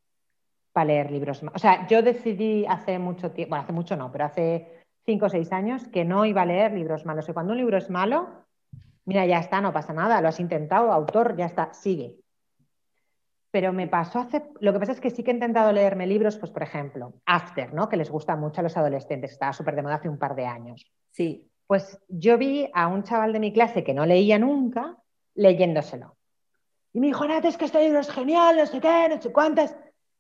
para leer libros. O sea, yo decidí hace mucho tiempo, bueno, hace mucho no, pero hace cinco o seis años que no iba a leer libros malos. Y cuando un libro es malo, mira, ya está, no pasa nada, lo has intentado, autor, ya está, sigue. Pero me pasó hace. Lo que pasa es que sí que he intentado leerme libros, pues por ejemplo, After, ¿no? Que les gusta mucho a los adolescentes, estaba súper de moda hace un par de años. Sí. Pues yo vi a un chaval de mi clase que no leía nunca leyéndoselo. Y me dijo, Nat, es que este libro es genial, no sé qué, no sé cuántas.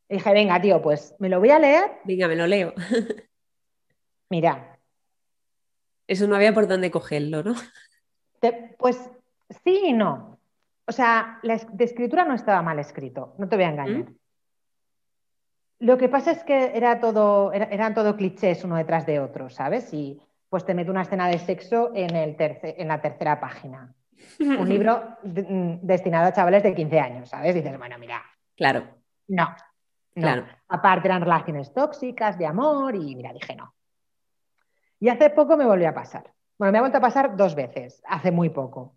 Y dije, venga, tío, pues me lo voy a leer. Venga, me lo leo. Mira. Eso no había por dónde cogerlo, ¿no? pues sí y no. O sea, la de escritura no estaba mal escrito, no te voy a engañar. ¿Mm? Lo que pasa es que era todo, eran todo clichés uno detrás de otro, ¿sabes? Y pues te meto una escena de sexo en, el en la tercera página. Un libro mm, destinado a chavales de 15 años, ¿sabes? Dices, bueno, mira. Claro. No, no. Aparte eran relaciones tóxicas, de amor, y mira, dije no. Y hace poco me volvió a pasar. Bueno, me ha vuelto a pasar dos veces, hace muy poco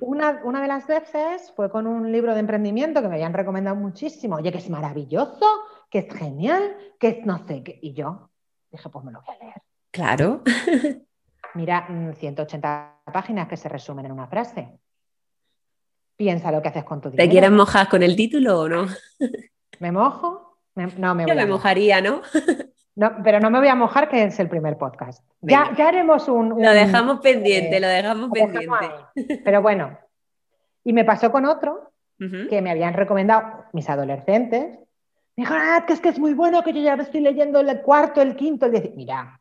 una, de las veces fue con un libro de emprendimiento que me habían recomendado muchísimo. Oye, que es maravilloso, que es genial, que es no sé qué. Y yo dije, pues me lo voy a leer. Claro. Mira, 180 mm, páginas que se resumen en una frase. Piensa lo que haces con tu dinero. ¿Te quieres mojar con el título o no? ¿Me mojo? no, me Yo me mojaría, ¿no? No, pero no me voy a mojar, que es el primer podcast. Ya, ya, haremos un, Lo dejamos pendiente, lo dejamos pendiente. Pero bueno, y me pasó con otro que me habían recomendado mis adolescentes. Me dijeron, ah, que es que es muy bueno, que yo ya estoy leyendo el cuarto, el quinto, el diez. Mira.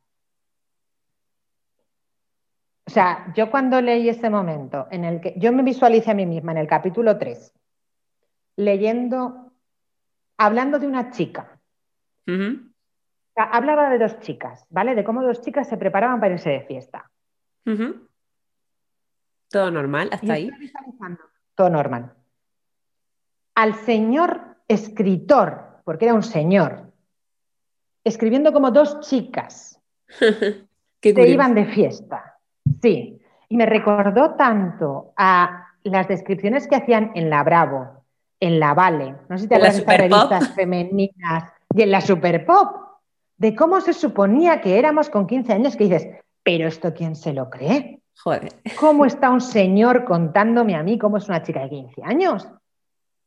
O sea, yo cuando leí ese momento en el que yo me visualicé a mí misma en el capítulo 3, leyendo, hablando de una chica hablaba de dos chicas, ¿vale? De cómo dos chicas se preparaban para irse de fiesta. Todo normal, hasta ahí. Todo normal. Al señor escritor, porque era un señor, escribiendo como dos chicas que se iban de fiesta. Sí. Y me recordó tanto a las descripciones que hacían en la Bravo, en la Vale, no sé si te acuerdas de revistas femeninas y en la Super Pop de cómo se suponía que éramos con 15 años, que dices, pero esto quién se lo cree? Joder. ¿Cómo está un señor contándome a mí cómo es una chica de 15 años?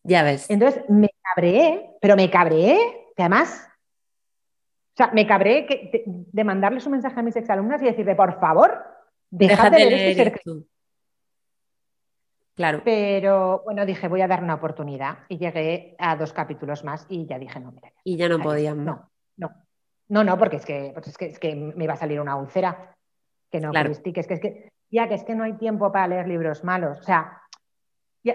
Ya ves. Entonces me cabreé, pero me cabreé, que además, o sea, me cabreé de, mandarles un mensaje a mis exalumnas y decirle, por favor, dejad de leer este Claro. Pero bueno, dije, voy a dar una oportunidad y llegué a dos capítulos más y ya dije, no, mira. y ya no podían. No, no. No, no, porque es que, pues es que, me iba a salir una úlcera. Que no, claro. que, es que, ya que es que no hay tiempo para leer libros malos. O sea,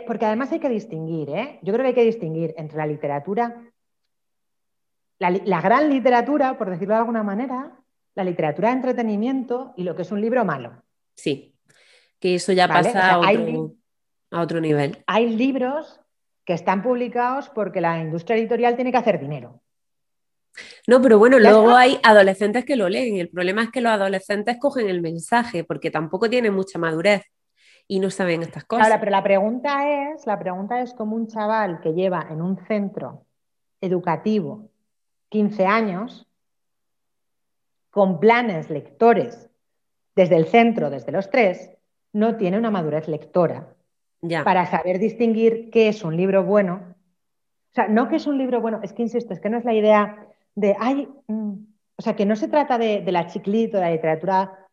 porque además hay que distinguir, ¿eh? Yo creo que hay que distinguir entre la literatura, la, gran literatura, por decirlo de alguna manera, la literatura de entretenimiento y lo que es un libro malo. Sí, que eso ya pasa a, otro, a otro nivel. Hay libros que están publicados porque la industria editorial tiene que hacer dinero. No, pero bueno, luego hay adolescentes que lo leen. El problema es que los adolescentes cogen el mensaje porque tampoco tienen mucha madurez y no saben estas cosas. Ahora, pero la pregunta es, la pregunta es como un chaval que lleva en un centro educativo 15 años con planes lectores desde el centro, desde los tres, no tiene una madurez lectora para saber distinguir qué es un libro bueno. O sea, no que es un libro bueno, es que insisto, es que no es la idea de, ay, mm", o sea, que no se trata de, la chiclito, de la literatura.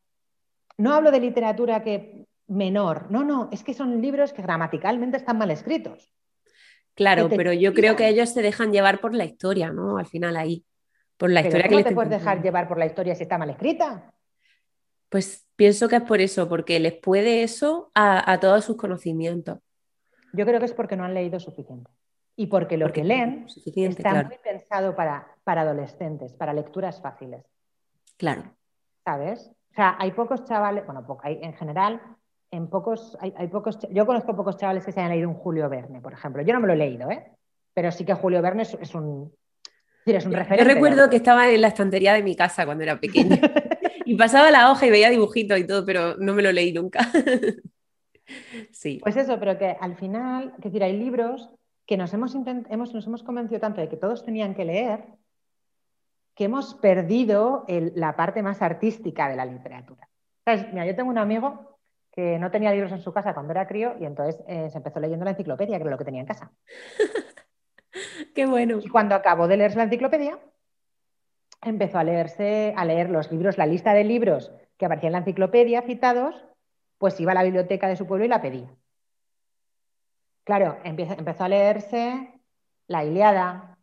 No hablo de literatura que menor, no, no, es que son libros que gramaticalmente están mal escritos. Claro, pero yo creo que ellos se dejan llevar por la historia, ¿no? Al final ahí. Por la historia que no te puedes dejar llevar por la historia si está mal escrita. Pues pienso que es por eso, porque les puede eso a, todos sus conocimientos. Yo creo que es porque no han leído suficiente. Y porque lo que leen está muy pensado para, para adolescentes, para lecturas fáciles. Claro. ¿Sabes? O sea, hay pocos chavales, bueno, hay, en general, en pocos, hay, pocos, yo conozco pocos chavales que se hayan leído un Julio Verne, por ejemplo. Yo no me lo he leído, ¿eh? Pero sí que Julio Verne es, un, es un referente. Yo recuerdo que estaba en la estantería de mi casa cuando era pequeña. Y pasaba la hoja y veía dibujitos y todo, pero no me lo leí nunca. sí. Pues eso, pero que al final, es decir, hay libros que nos hemos, hemos, nos hemos convencido tanto de que todos tenían que leer que hemos perdido la parte más artística de la literatura. Mira, yo tengo un amigo que no tenía libros en su casa cuando era crío y entonces eh, se empezó leyendo la enciclopedia, que era lo que tenía en casa. Qué bueno. Y cuando acabó de leerse la enciclopedia, empezó a leerse, a leer los libros, la lista de libros que aparecía en la enciclopedia citados, pues iba a la biblioteca de su pueblo y la pedía. Claro, empezó a leerse la Iliada.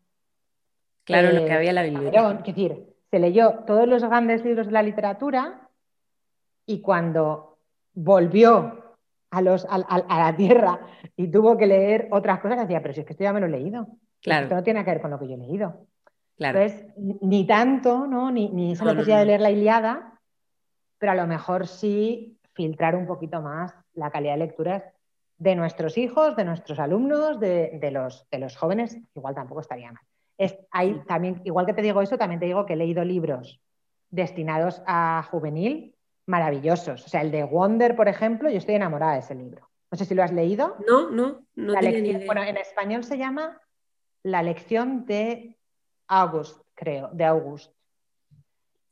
Claro, lo que había en la biblioteca. Es decir, se leyó todos los grandes libros de la literatura y cuando volvió a, los, a, la tierra y tuvo que leer otras cosas, decía, pero si es que esto ya me lo he leído. Claro. Esto no tiene que ver con lo que yo he leído. Entonces, ni tanto, ¿no? Ni, ni esa necesidad de leer la Iliada, pero a lo mejor sí filtrar un poquito más la calidad de lecturas de nuestros hijos, de nuestros alumnos, de, los, de los jóvenes, igual tampoco estaría mal. Es, hay, también, igual que te digo eso, también te digo que he leído libros destinados a juvenil maravillosos. O sea, el de Wonder, por ejemplo, yo estoy enamorada de ese libro. No sé si lo has leído. No, no, no. Bueno, en español se llama La lección de August, creo, de August.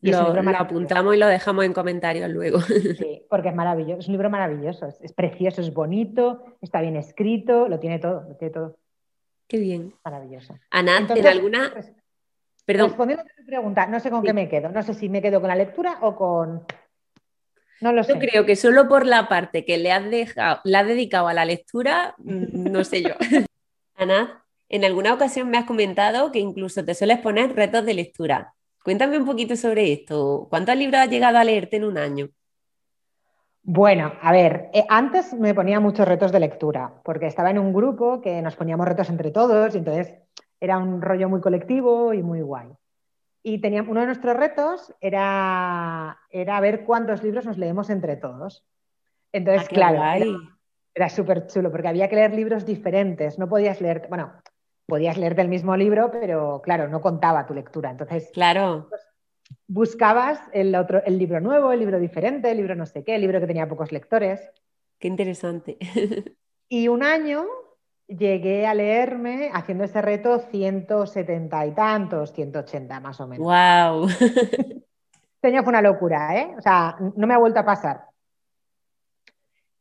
Y lo, lo apuntamos y lo dejamos en comentarios luego. Sí, porque es maravilloso, es un libro maravilloso, es, precioso, es bonito, está bien escrito, lo tiene todo, lo tiene todo. Qué bien. Maravilloso. Ana, ¿en alguna...? Perdón. Respondiendo a tu pregunta, no sé con qué me quedo, no sé si me quedo con la lectura o con... No lo sé. Yo creo que solo por la parte que le has, dejado, le has dedicado a la lectura, mm, no sé yo. Ana, en alguna ocasión me has comentado que incluso te sueles poner retos de lectura. Cuéntame un poquito sobre esto. ¿Cuántos libros has llegado a leerte en un año? Bueno, a ver, eh, antes me ponía muchos retos de lectura, porque estaba en un grupo que nos poníamos retos entre todos y entonces era un rollo muy colectivo y muy guay. Y teníamos, uno de nuestros retos era, era ver cuántos libros nos leemos entre todos. Entonces, ah, claro, era, era súper chulo, porque había que leer libros diferentes. No podías leer, bueno, podías leerte el mismo libro, pero claro, no contaba tu lectura. Entonces, claro. Pues, buscabas el, otro, el libro nuevo, el libro diferente, el libro no sé qué, el libro que tenía pocos lectores. Qué interesante. y un año llegué a leerme, haciendo ese reto, 170 y tantos, 180 más o menos. ¡Wow! Este año fue una locura, ¿eh? O sea, no me ha vuelto a pasar.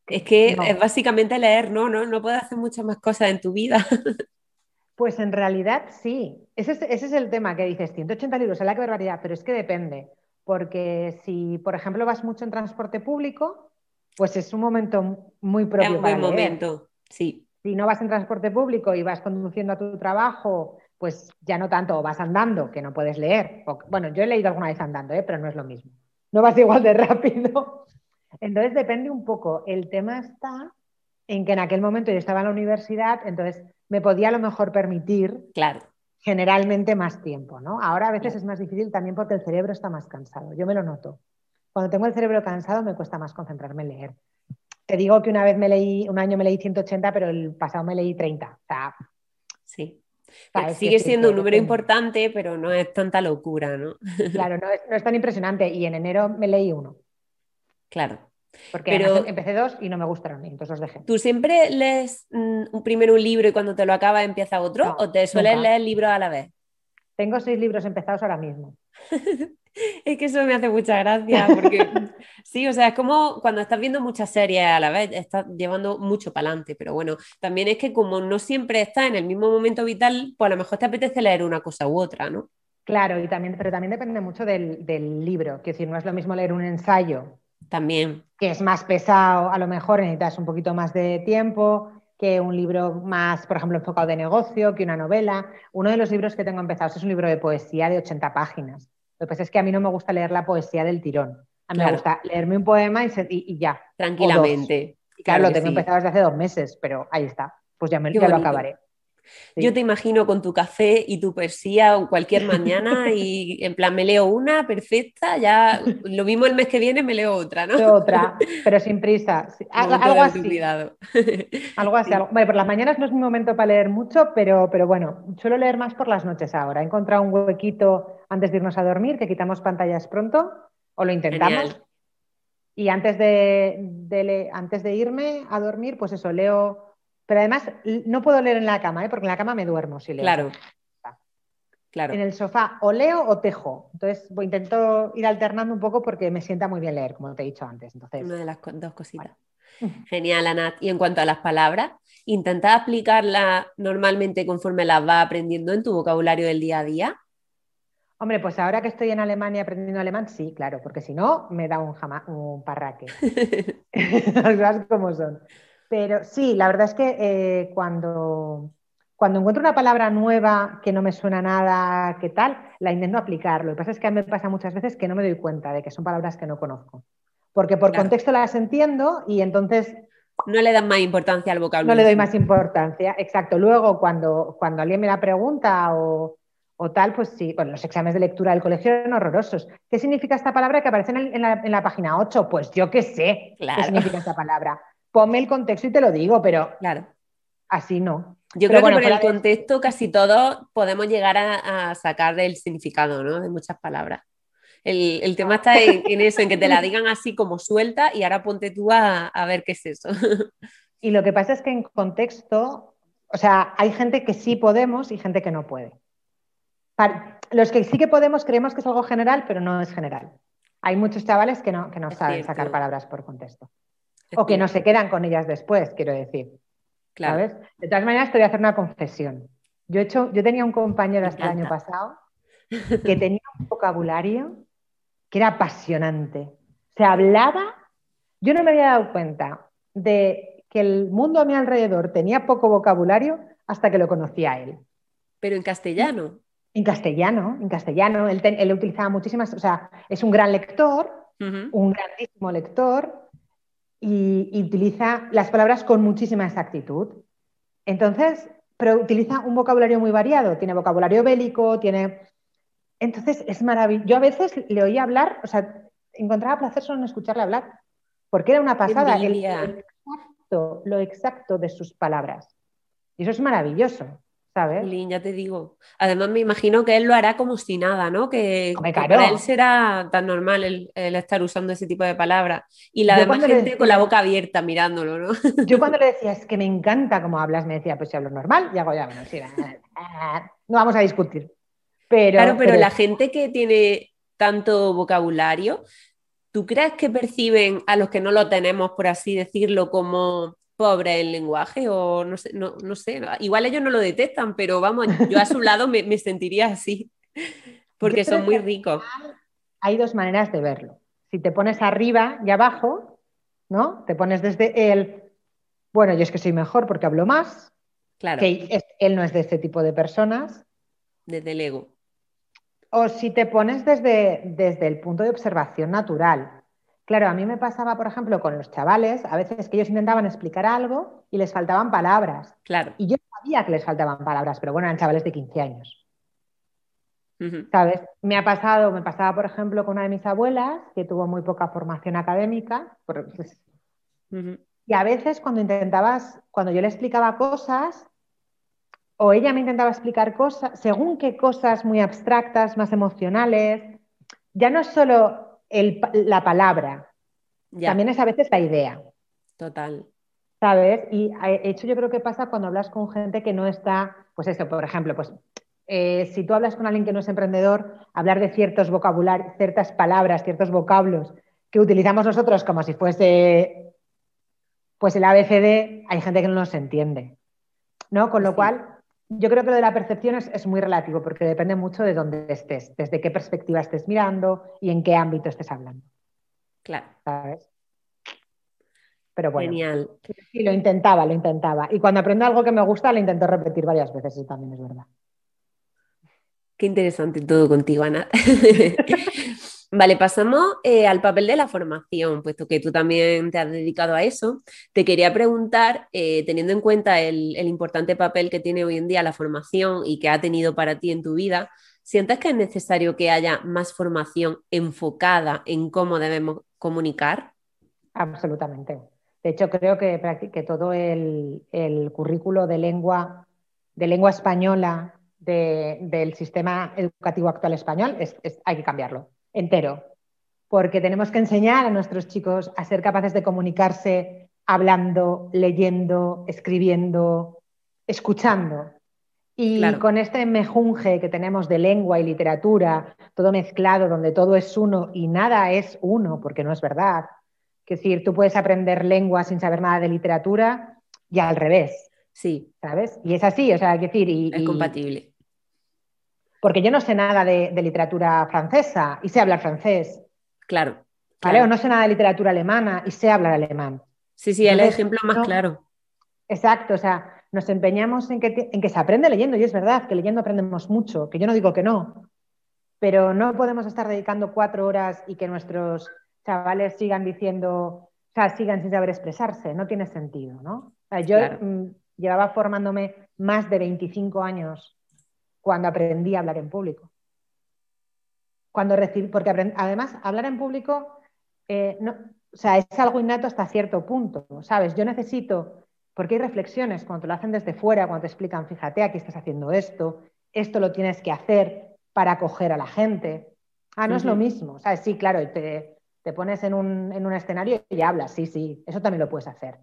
Es que es básicamente leer, ¿no? No, no puedes hacer muchas más cosas en tu vida. Pues en realidad sí. Ese es, el tema que dices, 180 libros, a la que barbaridad, pero es que depende. Porque si, por ejemplo, vas mucho en transporte público, pues es un momento muy propio. Es un buen momento, sí. Si no vas en transporte público y vas conduciendo a tu trabajo, pues ya no tanto, o vas andando, que no puedes leer. bueno, yo he leído alguna vez andando, ¿eh? pero no es lo mismo. No vas igual de rápido. Entonces depende un poco. El tema está en que en aquel momento yo estaba en la universidad, entonces me podía a lo mejor permitir claro. generalmente más tiempo, ¿no? Ahora a veces es más difícil también porque el cerebro está más cansado, yo me lo noto. Cuando tengo el cerebro cansado me cuesta más concentrarme en leer. Te digo que una vez me leí, un año me leí 180, pero el pasado me leí 30. sí. Sigue siendo un número importante, pero no es tanta locura, ¿no? Claro, no es, tan impresionante. Y en enero me leí uno. Claro. Porque pero, empecé dos y no me gustaron, entonces los dejé. ¿Tú siempre lees mm, primero un libro y cuando te lo acabas empieza otro? ¿O te sueles leer libros a la vez? Tengo seis libros empezados ahora mismo. es que eso me hace mucha gracia, porque sí, o sea, es como cuando estás viendo muchas series a la vez, estás llevando mucho para adelante, pero bueno, también es que como no siempre estás en el mismo momento vital, pues a lo mejor te apetece leer una cosa u otra, ¿no? Claro, y también, pero también depende mucho del, del libro, que si no es lo mismo leer un ensayo. También. Que es más pesado, a lo mejor necesitas un poquito más de tiempo que un libro más, por ejemplo, enfocado de negocio, que una novela. Uno de los libros que tengo empezados es un libro de poesía de 80 páginas. Lo que pasa es que a mí no me gusta leer la poesía del tirón. A mí me gusta leerme un poema y, ya. Tranquilamente. claro, lo tengo empezado desde hace dos meses, pero ahí está. Pues ya, me, ya lo acabaré. Yo te imagino con tu café y tu poesía cualquier mañana y en plan me leo una perfecta, ya lo mismo el mes que viene me leo otra, ¿no? Otra, pero sin prisa. algo, así. Cuidado. algo así. Bueno, por las mañanas no es mi momento para leer mucho, pero, pero bueno, suelo leer más por las noches ahora. He encontrado un huequito antes de irnos a dormir, que quitamos pantallas pronto, o lo intentamos. Y antes de, antes de irme a dormir, pues eso, leo pero además no puedo leer en la cama, ¿eh? porque en la cama me duermo si leo. Claro. Claro. En el sofá o leo o tejo. Entonces voy, intento ir alternando un poco porque me sienta muy bien leer, como te he dicho antes. Entonces, Una de las dos cositas. Genial, Anat. Y en cuanto a las palabras, ¿intentas aplicarlas normalmente conforme las vas aprendiendo en tu vocabulario del día a día? Hombre, pues ahora que estoy en Alemania aprendiendo alemán, sí, claro, porque si no, me da un, un parraque. Las cosas como son. Pero sí, la verdad es que eh, cuando, cuando encuentro una palabra nueva que no me suena nada, ¿qué tal? La intento aplicar. Lo que pasa es que a mí me pasa muchas veces que no me doy cuenta de que son palabras que no conozco. Porque por contexto las entiendo y entonces... No le dan más importancia al vocabulario. No le doy más importancia, exacto. Luego, cuando, cuando alguien me la pregunta o, tal, pues sí, bueno, los exámenes de lectura del colegio eran horrorosos. ¿Qué significa esta palabra que aparece en, la, en la, página 8? Pues yo qué sé qué significa esta palabra ponme el contexto y te lo digo, pero claro. así no. Yo creo que por el contexto casi todos podemos llegar a, sacar el significado ¿no? de muchas palabras. El, tema está en, eso, en que te la digan así como suelta y ahora ponte tú a, ver qué es eso. Y lo que pasa es que en contexto, o sea, hay gente que sí podemos y gente que no puede. los que sí que podemos creemos que es algo general, pero no es general. Hay muchos chavales que no, que no saben sacar palabras por contexto. O que no se quedan con ellas después, quiero decir. Claro. De todas maneras, te voy a hacer una confesión. Yo, he hecho, yo tenía un compañero hasta el año pasado que tenía un vocabulario que era apasionante. Se hablaba, yo no me había dado cuenta de que el mundo a mi alrededor tenía poco vocabulario hasta que lo conocía a él. Pero en castellano. En castellano, en castellano. Él, él utilizaba muchísimas, o sea, es un gran lector, un grandísimo lector, y, utiliza las palabras con muchísima exactitud. Entonces, pero utiliza un vocabulario muy variado, tiene vocabulario bélico, tiene... Entonces, es maravilloso. Yo a veces le oía hablar, o sea, encontraba placer solo en escucharle hablar, porque era una pasada, el, exacto, lo exacto de sus palabras. Y eso es maravilloso. ¿Sabes? ya te digo. Además, me imagino que él lo hará como si nada, ¿no? Que, para él será tan normal el, estar usando ese tipo de palabras. Y la demás gente con la boca abierta mirándolo, ¿no? Yo cuando le decía, es que me encanta cómo hablas, me decía, pues si hablo normal, y hago ya, bueno, sí, no vamos a discutir. Pero, claro, pero, la gente que tiene tanto vocabulario, ¿tú crees que perciben a los que no lo tenemos, por así decirlo, como pobre el lenguaje o no sé, no, sé, igual ellos no lo detectan, pero vamos, yo a su lado me, sentiría así, porque son muy ricos. Hay dos maneras de verlo. Si te pones arriba y abajo, ¿no? Te pones desde el, bueno, yo es que soy mejor porque hablo más, claro. que él no es de ese tipo de personas. Desde el ego. O si te pones desde, desde el punto de observación natural, Claro, a mí me pasaba, por ejemplo, con los chavales, a veces que ellos intentaban explicar algo y les faltaban palabras. Claro. Y yo sabía que les faltaban palabras, pero bueno, eran chavales de 15 años. ¿Sabes? Me ha pasado, me pasaba, por ejemplo, con una de mis abuelas que tuvo muy poca formación académica. Pues, y a veces cuando intentabas, cuando yo le explicaba cosas, o ella me intentaba explicar cosas, según qué cosas muy abstractas, más emocionales, ya no es solo la palabra, también es a veces la idea. Total. ¿Sabes? Y de hecho yo creo que pasa cuando hablas con gente que no está, pues eso, por ejemplo, pues eh, si tú hablas con alguien que no es emprendedor, hablar de ciertos vocabularios, ciertas palabras, ciertos vocablos que utilizamos nosotros como si fuese pues el ABCD, hay gente que no nos entiende. ¿no? Con lo cual, yo creo que lo de la percepción es, muy relativo porque depende mucho de dónde estés, desde qué perspectiva estés mirando y en qué ámbito estés hablando. Claro. ¿Sabes? Pero bueno. Genial. Sí, lo intentaba, lo intentaba. Y cuando aprendo algo que me gusta, lo intento repetir varias veces, eso también es verdad. Qué interesante todo contigo, Ana. Vale, pasamos eh, al papel de la formación, puesto que tú también te has dedicado a eso. Te quería preguntar, eh, teniendo en cuenta el, importante papel que tiene hoy en día la formación y que ha tenido para ti en tu vida, ¿sientes que es necesario que haya más formación enfocada en cómo debemos comunicar? Absolutamente. De hecho, creo que, que todo el, currículo de lengua, de lengua española del sistema educativo actual español hay que cambiarlo entero, porque tenemos que enseñar a nuestros chicos a ser capaces de comunicarse hablando, leyendo, escribiendo, escuchando. Y con este mejunje que tenemos de lengua y literatura, todo mezclado, donde todo es uno y nada es uno, porque no es verdad. Es decir, tú puedes aprender lengua sin saber nada de literatura y al revés. Sí. ¿Sabes? Y es así, o sea, decir. Y, es compatible porque yo no sé nada de, literatura francesa y sé hablar francés. Claro. ¿Vale? O no sé nada de literatura alemana y sé hablar alemán. Sí, sí, el ejemplo más claro. Exacto, o sea, nos empeñamos en que, en que se aprende leyendo, y es verdad que leyendo aprendemos mucho, que yo no digo que no, pero no podemos estar dedicando cuatro horas y que nuestros chavales sigan diciendo, o sea, sigan sin saber expresarse, no tiene sentido, ¿no? O sea, yo mm, llevaba formándome más de 25 años cuando aprendí a hablar en público. Cuando recibí, porque además hablar en público eh, o sea, es algo innato hasta cierto punto, ¿sabes? Yo necesito, porque hay reflexiones cuando te lo hacen desde fuera, cuando te explican, fíjate, aquí estás haciendo esto, esto lo tienes que hacer para acoger a la gente. Ah, no es lo mismo, ¿sabes? Sí, claro, te, te pones en un, en un escenario y hablas, sí, sí, eso también lo puedes hacer.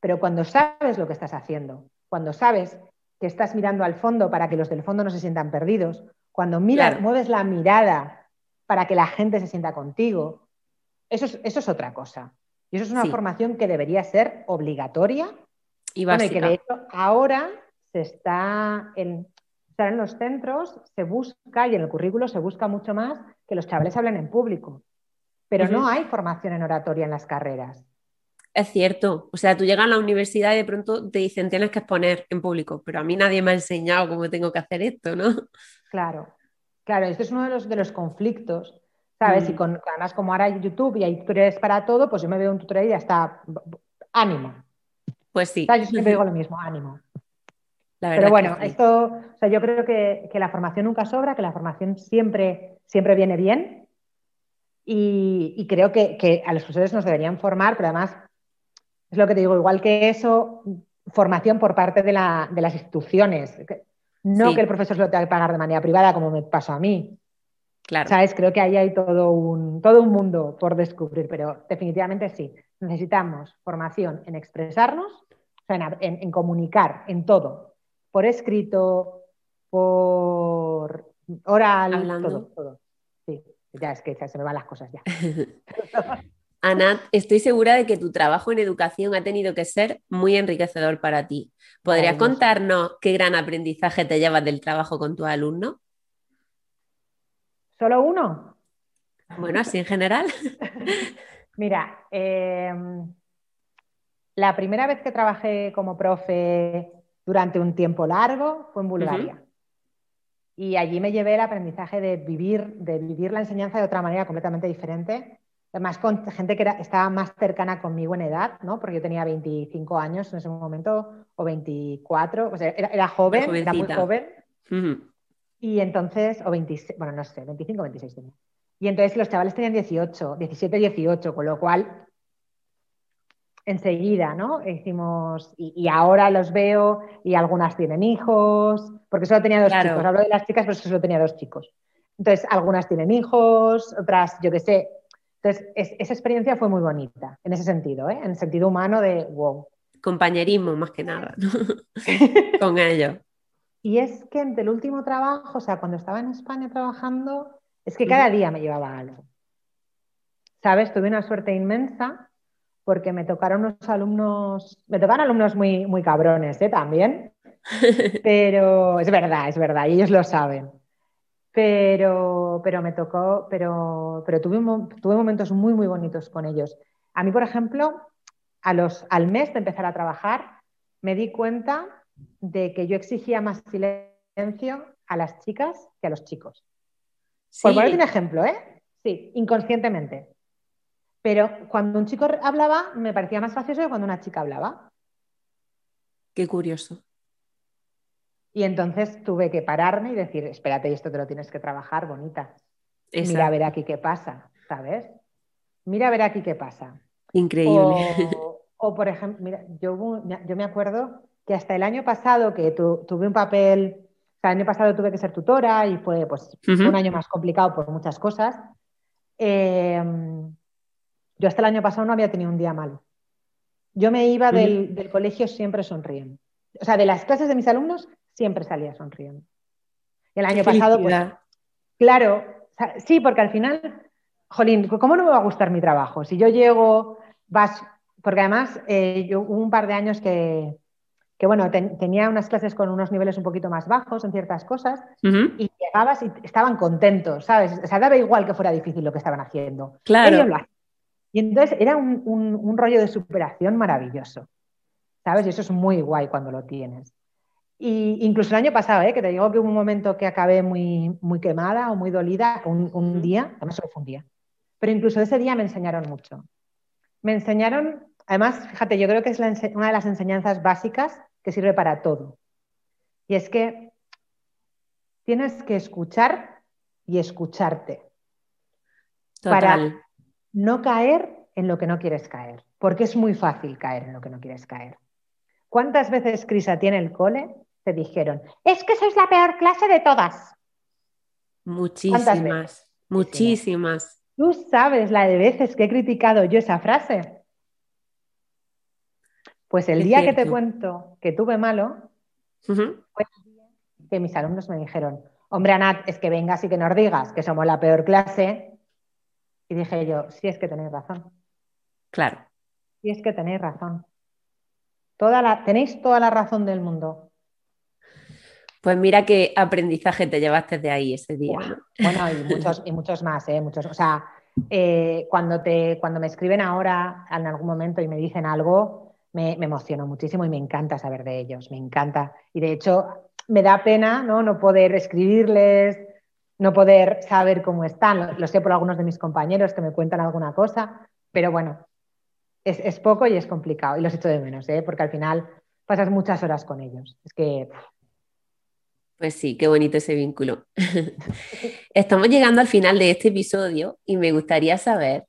Pero cuando sabes lo que estás haciendo, cuando sabes que estás mirando al fondo para que los del fondo no se sientan perdidos, cuando miras, mueves la mirada para que la gente se sienta contigo, eso es, eso es otra cosa. Y eso es una formación que debería ser obligatoria. Y, básica. que de hecho ahora se está en, en los centros, se busca y en el currículo se busca mucho más que los chavales hablen en público. Pero no hay formación en oratoria en las carreras es cierto. O sea, tú llegas a la universidad y de pronto te dicen tienes que exponer en público, pero a mí nadie me ha enseñado cómo tengo que hacer esto, ¿no? Claro, claro, esto es uno de los, de los conflictos, ¿sabes? Y mm. con, además como ahora hay YouTube y hay tutoriales para todo, pues yo me veo un tutorial y ya está, ánimo. Pues sí. Yo siempre digo lo mismo, ánimo. Pero bueno, esto, o sea, yo creo que, la formación nunca sobra, que la formación siempre, siempre viene bien. Y, creo que, que, a los profesores nos deberían formar, pero además es lo que te digo, igual que eso, formación por parte de, las instituciones. No que el profesor se lo tenga que pagar de manera privada, como me pasó a mí. Claro. ¿Sabes? Creo que ahí hay todo un, todo un mundo por descubrir, pero definitivamente sí. Necesitamos formación en expresarnos, en, comunicar, en todo. Por escrito, por oral, todo, todo. Sí, ya es que se me van las cosas ya. Ana, estoy segura de que tu trabajo en educación ha tenido que ser muy enriquecedor para ti. ¿Podrías contarnos qué gran aprendizaje te llevas del trabajo con tus alumnos? ¿Solo uno? Bueno, así en general. Mira, em, la primera vez que trabajé como profe durante un tiempo largo fue en Bulgaria. Y allí me llevé el aprendizaje de vivir, de vivir la enseñanza de otra manera completamente diferente además con gente que estaba más cercana conmigo en edad, ¿no? Porque yo tenía 25 años en ese momento, o 24, o sea, era, joven, era muy joven. Y entonces, o 26, bueno, no sé, 25 o 26 tenía. Y entonces los chavales tenían 18, 17, 18, con lo cual enseguida, ¿no? Hicimos, y, ahora los veo y algunas tienen hijos, porque solo tenía dos chicos, hablo de las chicas, pero solo tenía dos chicos. Entonces, algunas tienen hijos, otras, yo qué sé. Entonces, esa experiencia fue muy bonita, en ese sentido, ¿eh? en el sentido humano de, wow. Compañerismo, más que nada, con ellos. Y es que en el último trabajo, o sea, cuando estaba en España trabajando, es que cada día me llevaba algo. ¿Sabes? Tuve una suerte inmensa porque me tocaron unos alumnos, me tocaron alumnos muy, muy cabrones ¿eh? también, pero es verdad, es verdad, y ellos lo saben. Pero, pero me tocó, pero, pero tuve, tuve momentos muy, muy bonitos con ellos. A mí, por ejemplo, a los, al mes de empezar a trabajar, me di cuenta de que yo exigía más silencio a las chicas que a los chicos. Por ponerte un ejemplo, ¿eh? Sí, inconscientemente. Pero cuando un chico hablaba, me parecía más gracioso que cuando una chica hablaba. Qué curioso. Y entonces tuve que pararme y decir, espérate, esto te lo tienes que trabajar, bonita. Mira a ver aquí qué pasa, ¿sabes? Mira a ver aquí qué pasa. Increíble. O, por ejemplo, mira, yo, yo me acuerdo que hasta el año pasado que tuve un papel, o sea, el año pasado tuve que ser tutora y fue pues, un año más complicado por muchas cosas. Em, yo hasta el año pasado no había tenido un día malo. Yo me iba del, colegio siempre sonriendo. O sea, de las clases de mis alumnos siempre salía sonriendo. El año pasado, pues, claro, sí, porque al final, jolín, ¿cómo no me va a gustar mi trabajo? Si yo llego, vas, porque además eh, yo hubo un par de años que, que bueno, tenía unas clases con unos niveles un poquito más bajos en ciertas cosas y llegabas y estaban contentos, ¿sabes? O sea, daba igual que fuera difícil lo que estaban haciendo. Claro. Y entonces era un, rollo de superación maravilloso, ¿sabes? Y eso es muy guay cuando lo tienes. Y incluso el año pasado, ¿eh? que te digo que hubo un momento que acabé muy, muy quemada o muy dolida, un, un día, además solo fue un día, pero incluso ese día me enseñaron mucho. Me enseñaron, además, fíjate, yo creo que es una de las enseñanzas básicas que sirve para todo. Y es que tienes que escuchar y escucharte. Para no caer en lo que no quieres caer, porque es muy fácil caer en lo que no quieres caer. ¿Cuántas veces, Crisa, tiene el cole? Te dijeron, es que sois la peor clase de todas. Muchísimas, muchísimas. ¿Tú sabes la de veces que he criticado yo esa frase? Pues el día que te cuento que tuve malo, fue el día que mis alumnos me dijeron, hombre, Anat, es que vengas y que nos digas que somos la peor clase. Y dije yo, sí es que tenéis razón. Claro. Sí es que tenéis razón. Toda la, tenéis toda la razón del mundo. Pues mira qué aprendizaje te llevaste de ahí ese día. Bueno, y muchos, y muchos más, ¿eh? Muchos, o sea, eh, cuando, te, cuando me escriben ahora en algún momento y me dicen algo, me, emociono muchísimo y me encanta saber de ellos, me encanta. Y de hecho, me da pena ¿no? no poder escribirles, no poder saber cómo están. Lo, sé por algunos de mis compañeros que me cuentan alguna cosa, pero bueno, es, poco y es complicado. Y los echo de menos, ¿eh? porque al final pasas muchas horas con ellos. Es que. Pues sí, qué bonito ese vínculo. Estamos llegando al final de este episodio y me gustaría saber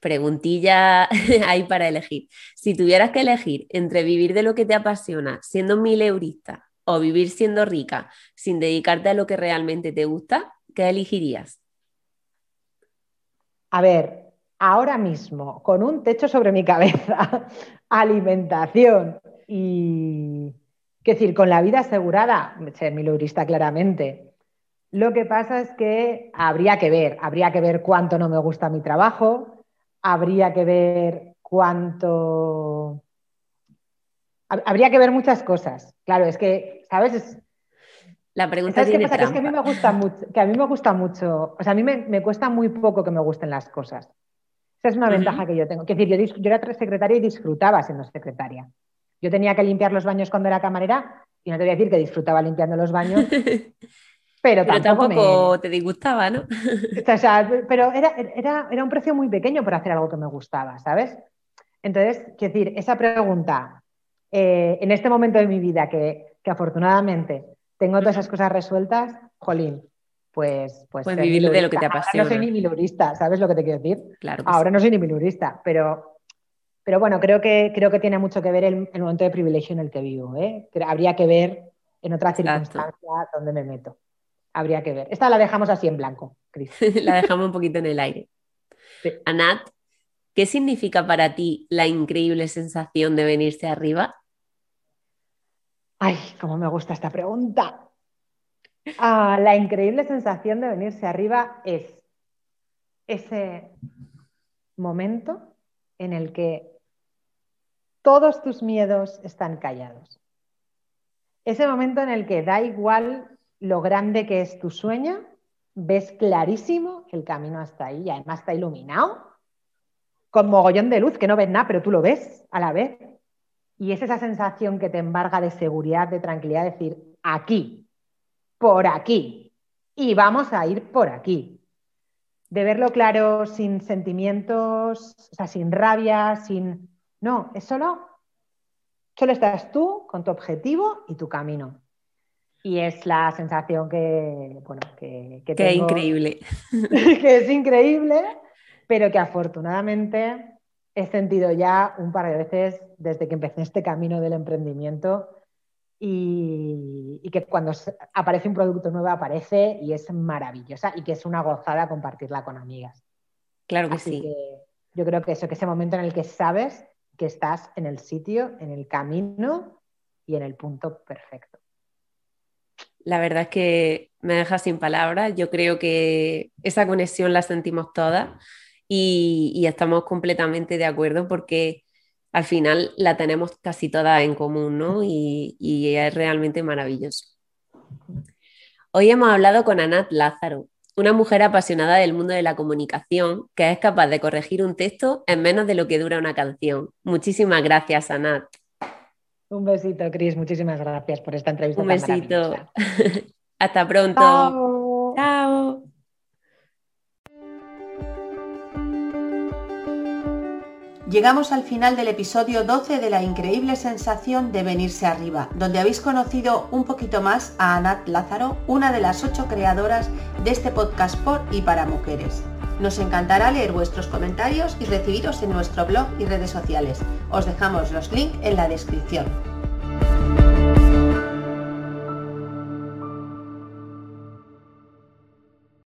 preguntilla ahí para elegir. Si tuvieras que elegir entre vivir de lo que te apasiona siendo mileurista o vivir siendo rica sin dedicarte a lo que realmente te gusta, ¿qué elegirías? A ver, ahora mismo, con un techo sobre mi cabeza, alimentación y, qué decir, con la vida asegurada, ser mileurista claramente. Lo que pasa es que habría que ver, habría que ver cuánto no me gusta mi trabajo, habría que ver cuánto... Habría que ver muchas cosas. Claro, es que, ¿sabes? La pregunta es que a mí me gusta mucho, que a mí me gusta mucho, o sea, a mí me, cuesta muy poco que me gusten las cosas. Esa es una ventaja que yo tengo. Que decir, yo, yo, era secretaria y disfrutaba siendo secretaria. Yo tenía que limpiar los baños cuando era camarera y no te voy a decir que disfrutaba limpiando los baños, Pero, tampoco, te disgustaba, ¿no? pero era, era, un precio muy pequeño por hacer algo que me gustaba, ¿sabes? Entonces, quiero decir, esa pregunta, eh, en este momento de mi vida que, afortunadamente tengo todas esas cosas resueltas, jolín, pues... Pues, pues vivir de lo que te apasiona. Ahora no soy ni milurista, ¿sabes lo que te quiero decir? Claro Ahora no soy ni milurista, pero, Pero bueno, creo que, creo que tiene mucho que ver el, momento de privilegio en el que vivo. ¿eh? Habría que ver en otras circunstancias dónde me meto. Habría que ver. Esta la dejamos así en blanco, Cris. la dejamos un poquito en el aire. Anat, ¿qué significa para ti la increíble sensación de venirse arriba? Ay, cómo me gusta esta pregunta. Ah, la increíble sensación de venirse arriba es ese momento en el que todos tus miedos están callados. Ese momento en el que da igual lo grande que es tu sueño, ves clarísimo el camino hasta ahí y además está iluminado con mogollón de luz que no ves nada, pero tú lo ves a la vez. Y es esa sensación que te embarga de seguridad, de tranquilidad, decir, aquí, por aquí, y vamos a ir por aquí. De verlo claro, sin sentimientos, o sea, sin rabia, sin... No, es solo, solo estás tú con tu objetivo y tu camino. Y es la sensación que, bueno, que, que Qué increíble. que es increíble, pero que afortunadamente he sentido ya un par de veces desde que empecé este camino del emprendimiento y, que cuando aparece un producto nuevo aparece y es maravillosa y que es una gozada compartirla con amigas. Claro que sí. yo creo que eso, que ese momento en el que sabes que estás en el sitio, en el camino y en el punto perfecto. La verdad es que me deja sin palabras. Yo creo que esa conexión la sentimos todas y, estamos completamente de acuerdo porque al final la tenemos casi toda en común, ¿no? Y, y, es realmente maravilloso. Hoy hemos hablado con Anat Lázaro, una mujer apasionada del mundo de la comunicación que es capaz de corregir un texto en menos de lo que dura una canción. Muchísimas gracias, Anat. Un besito, Cris. Muchísimas gracias por esta entrevista. Un besito. Hasta pronto. Chao. Llegamos al final del episodio 12 de la increíble sensación de venirse arriba, donde habéis conocido un poquito más a Anat Lázaro, una de las ocho creadoras de este podcast por y para mujeres. Nos encantará leer vuestros comentarios y recibiros en nuestro blog y redes sociales. Os dejamos los links en la descripción.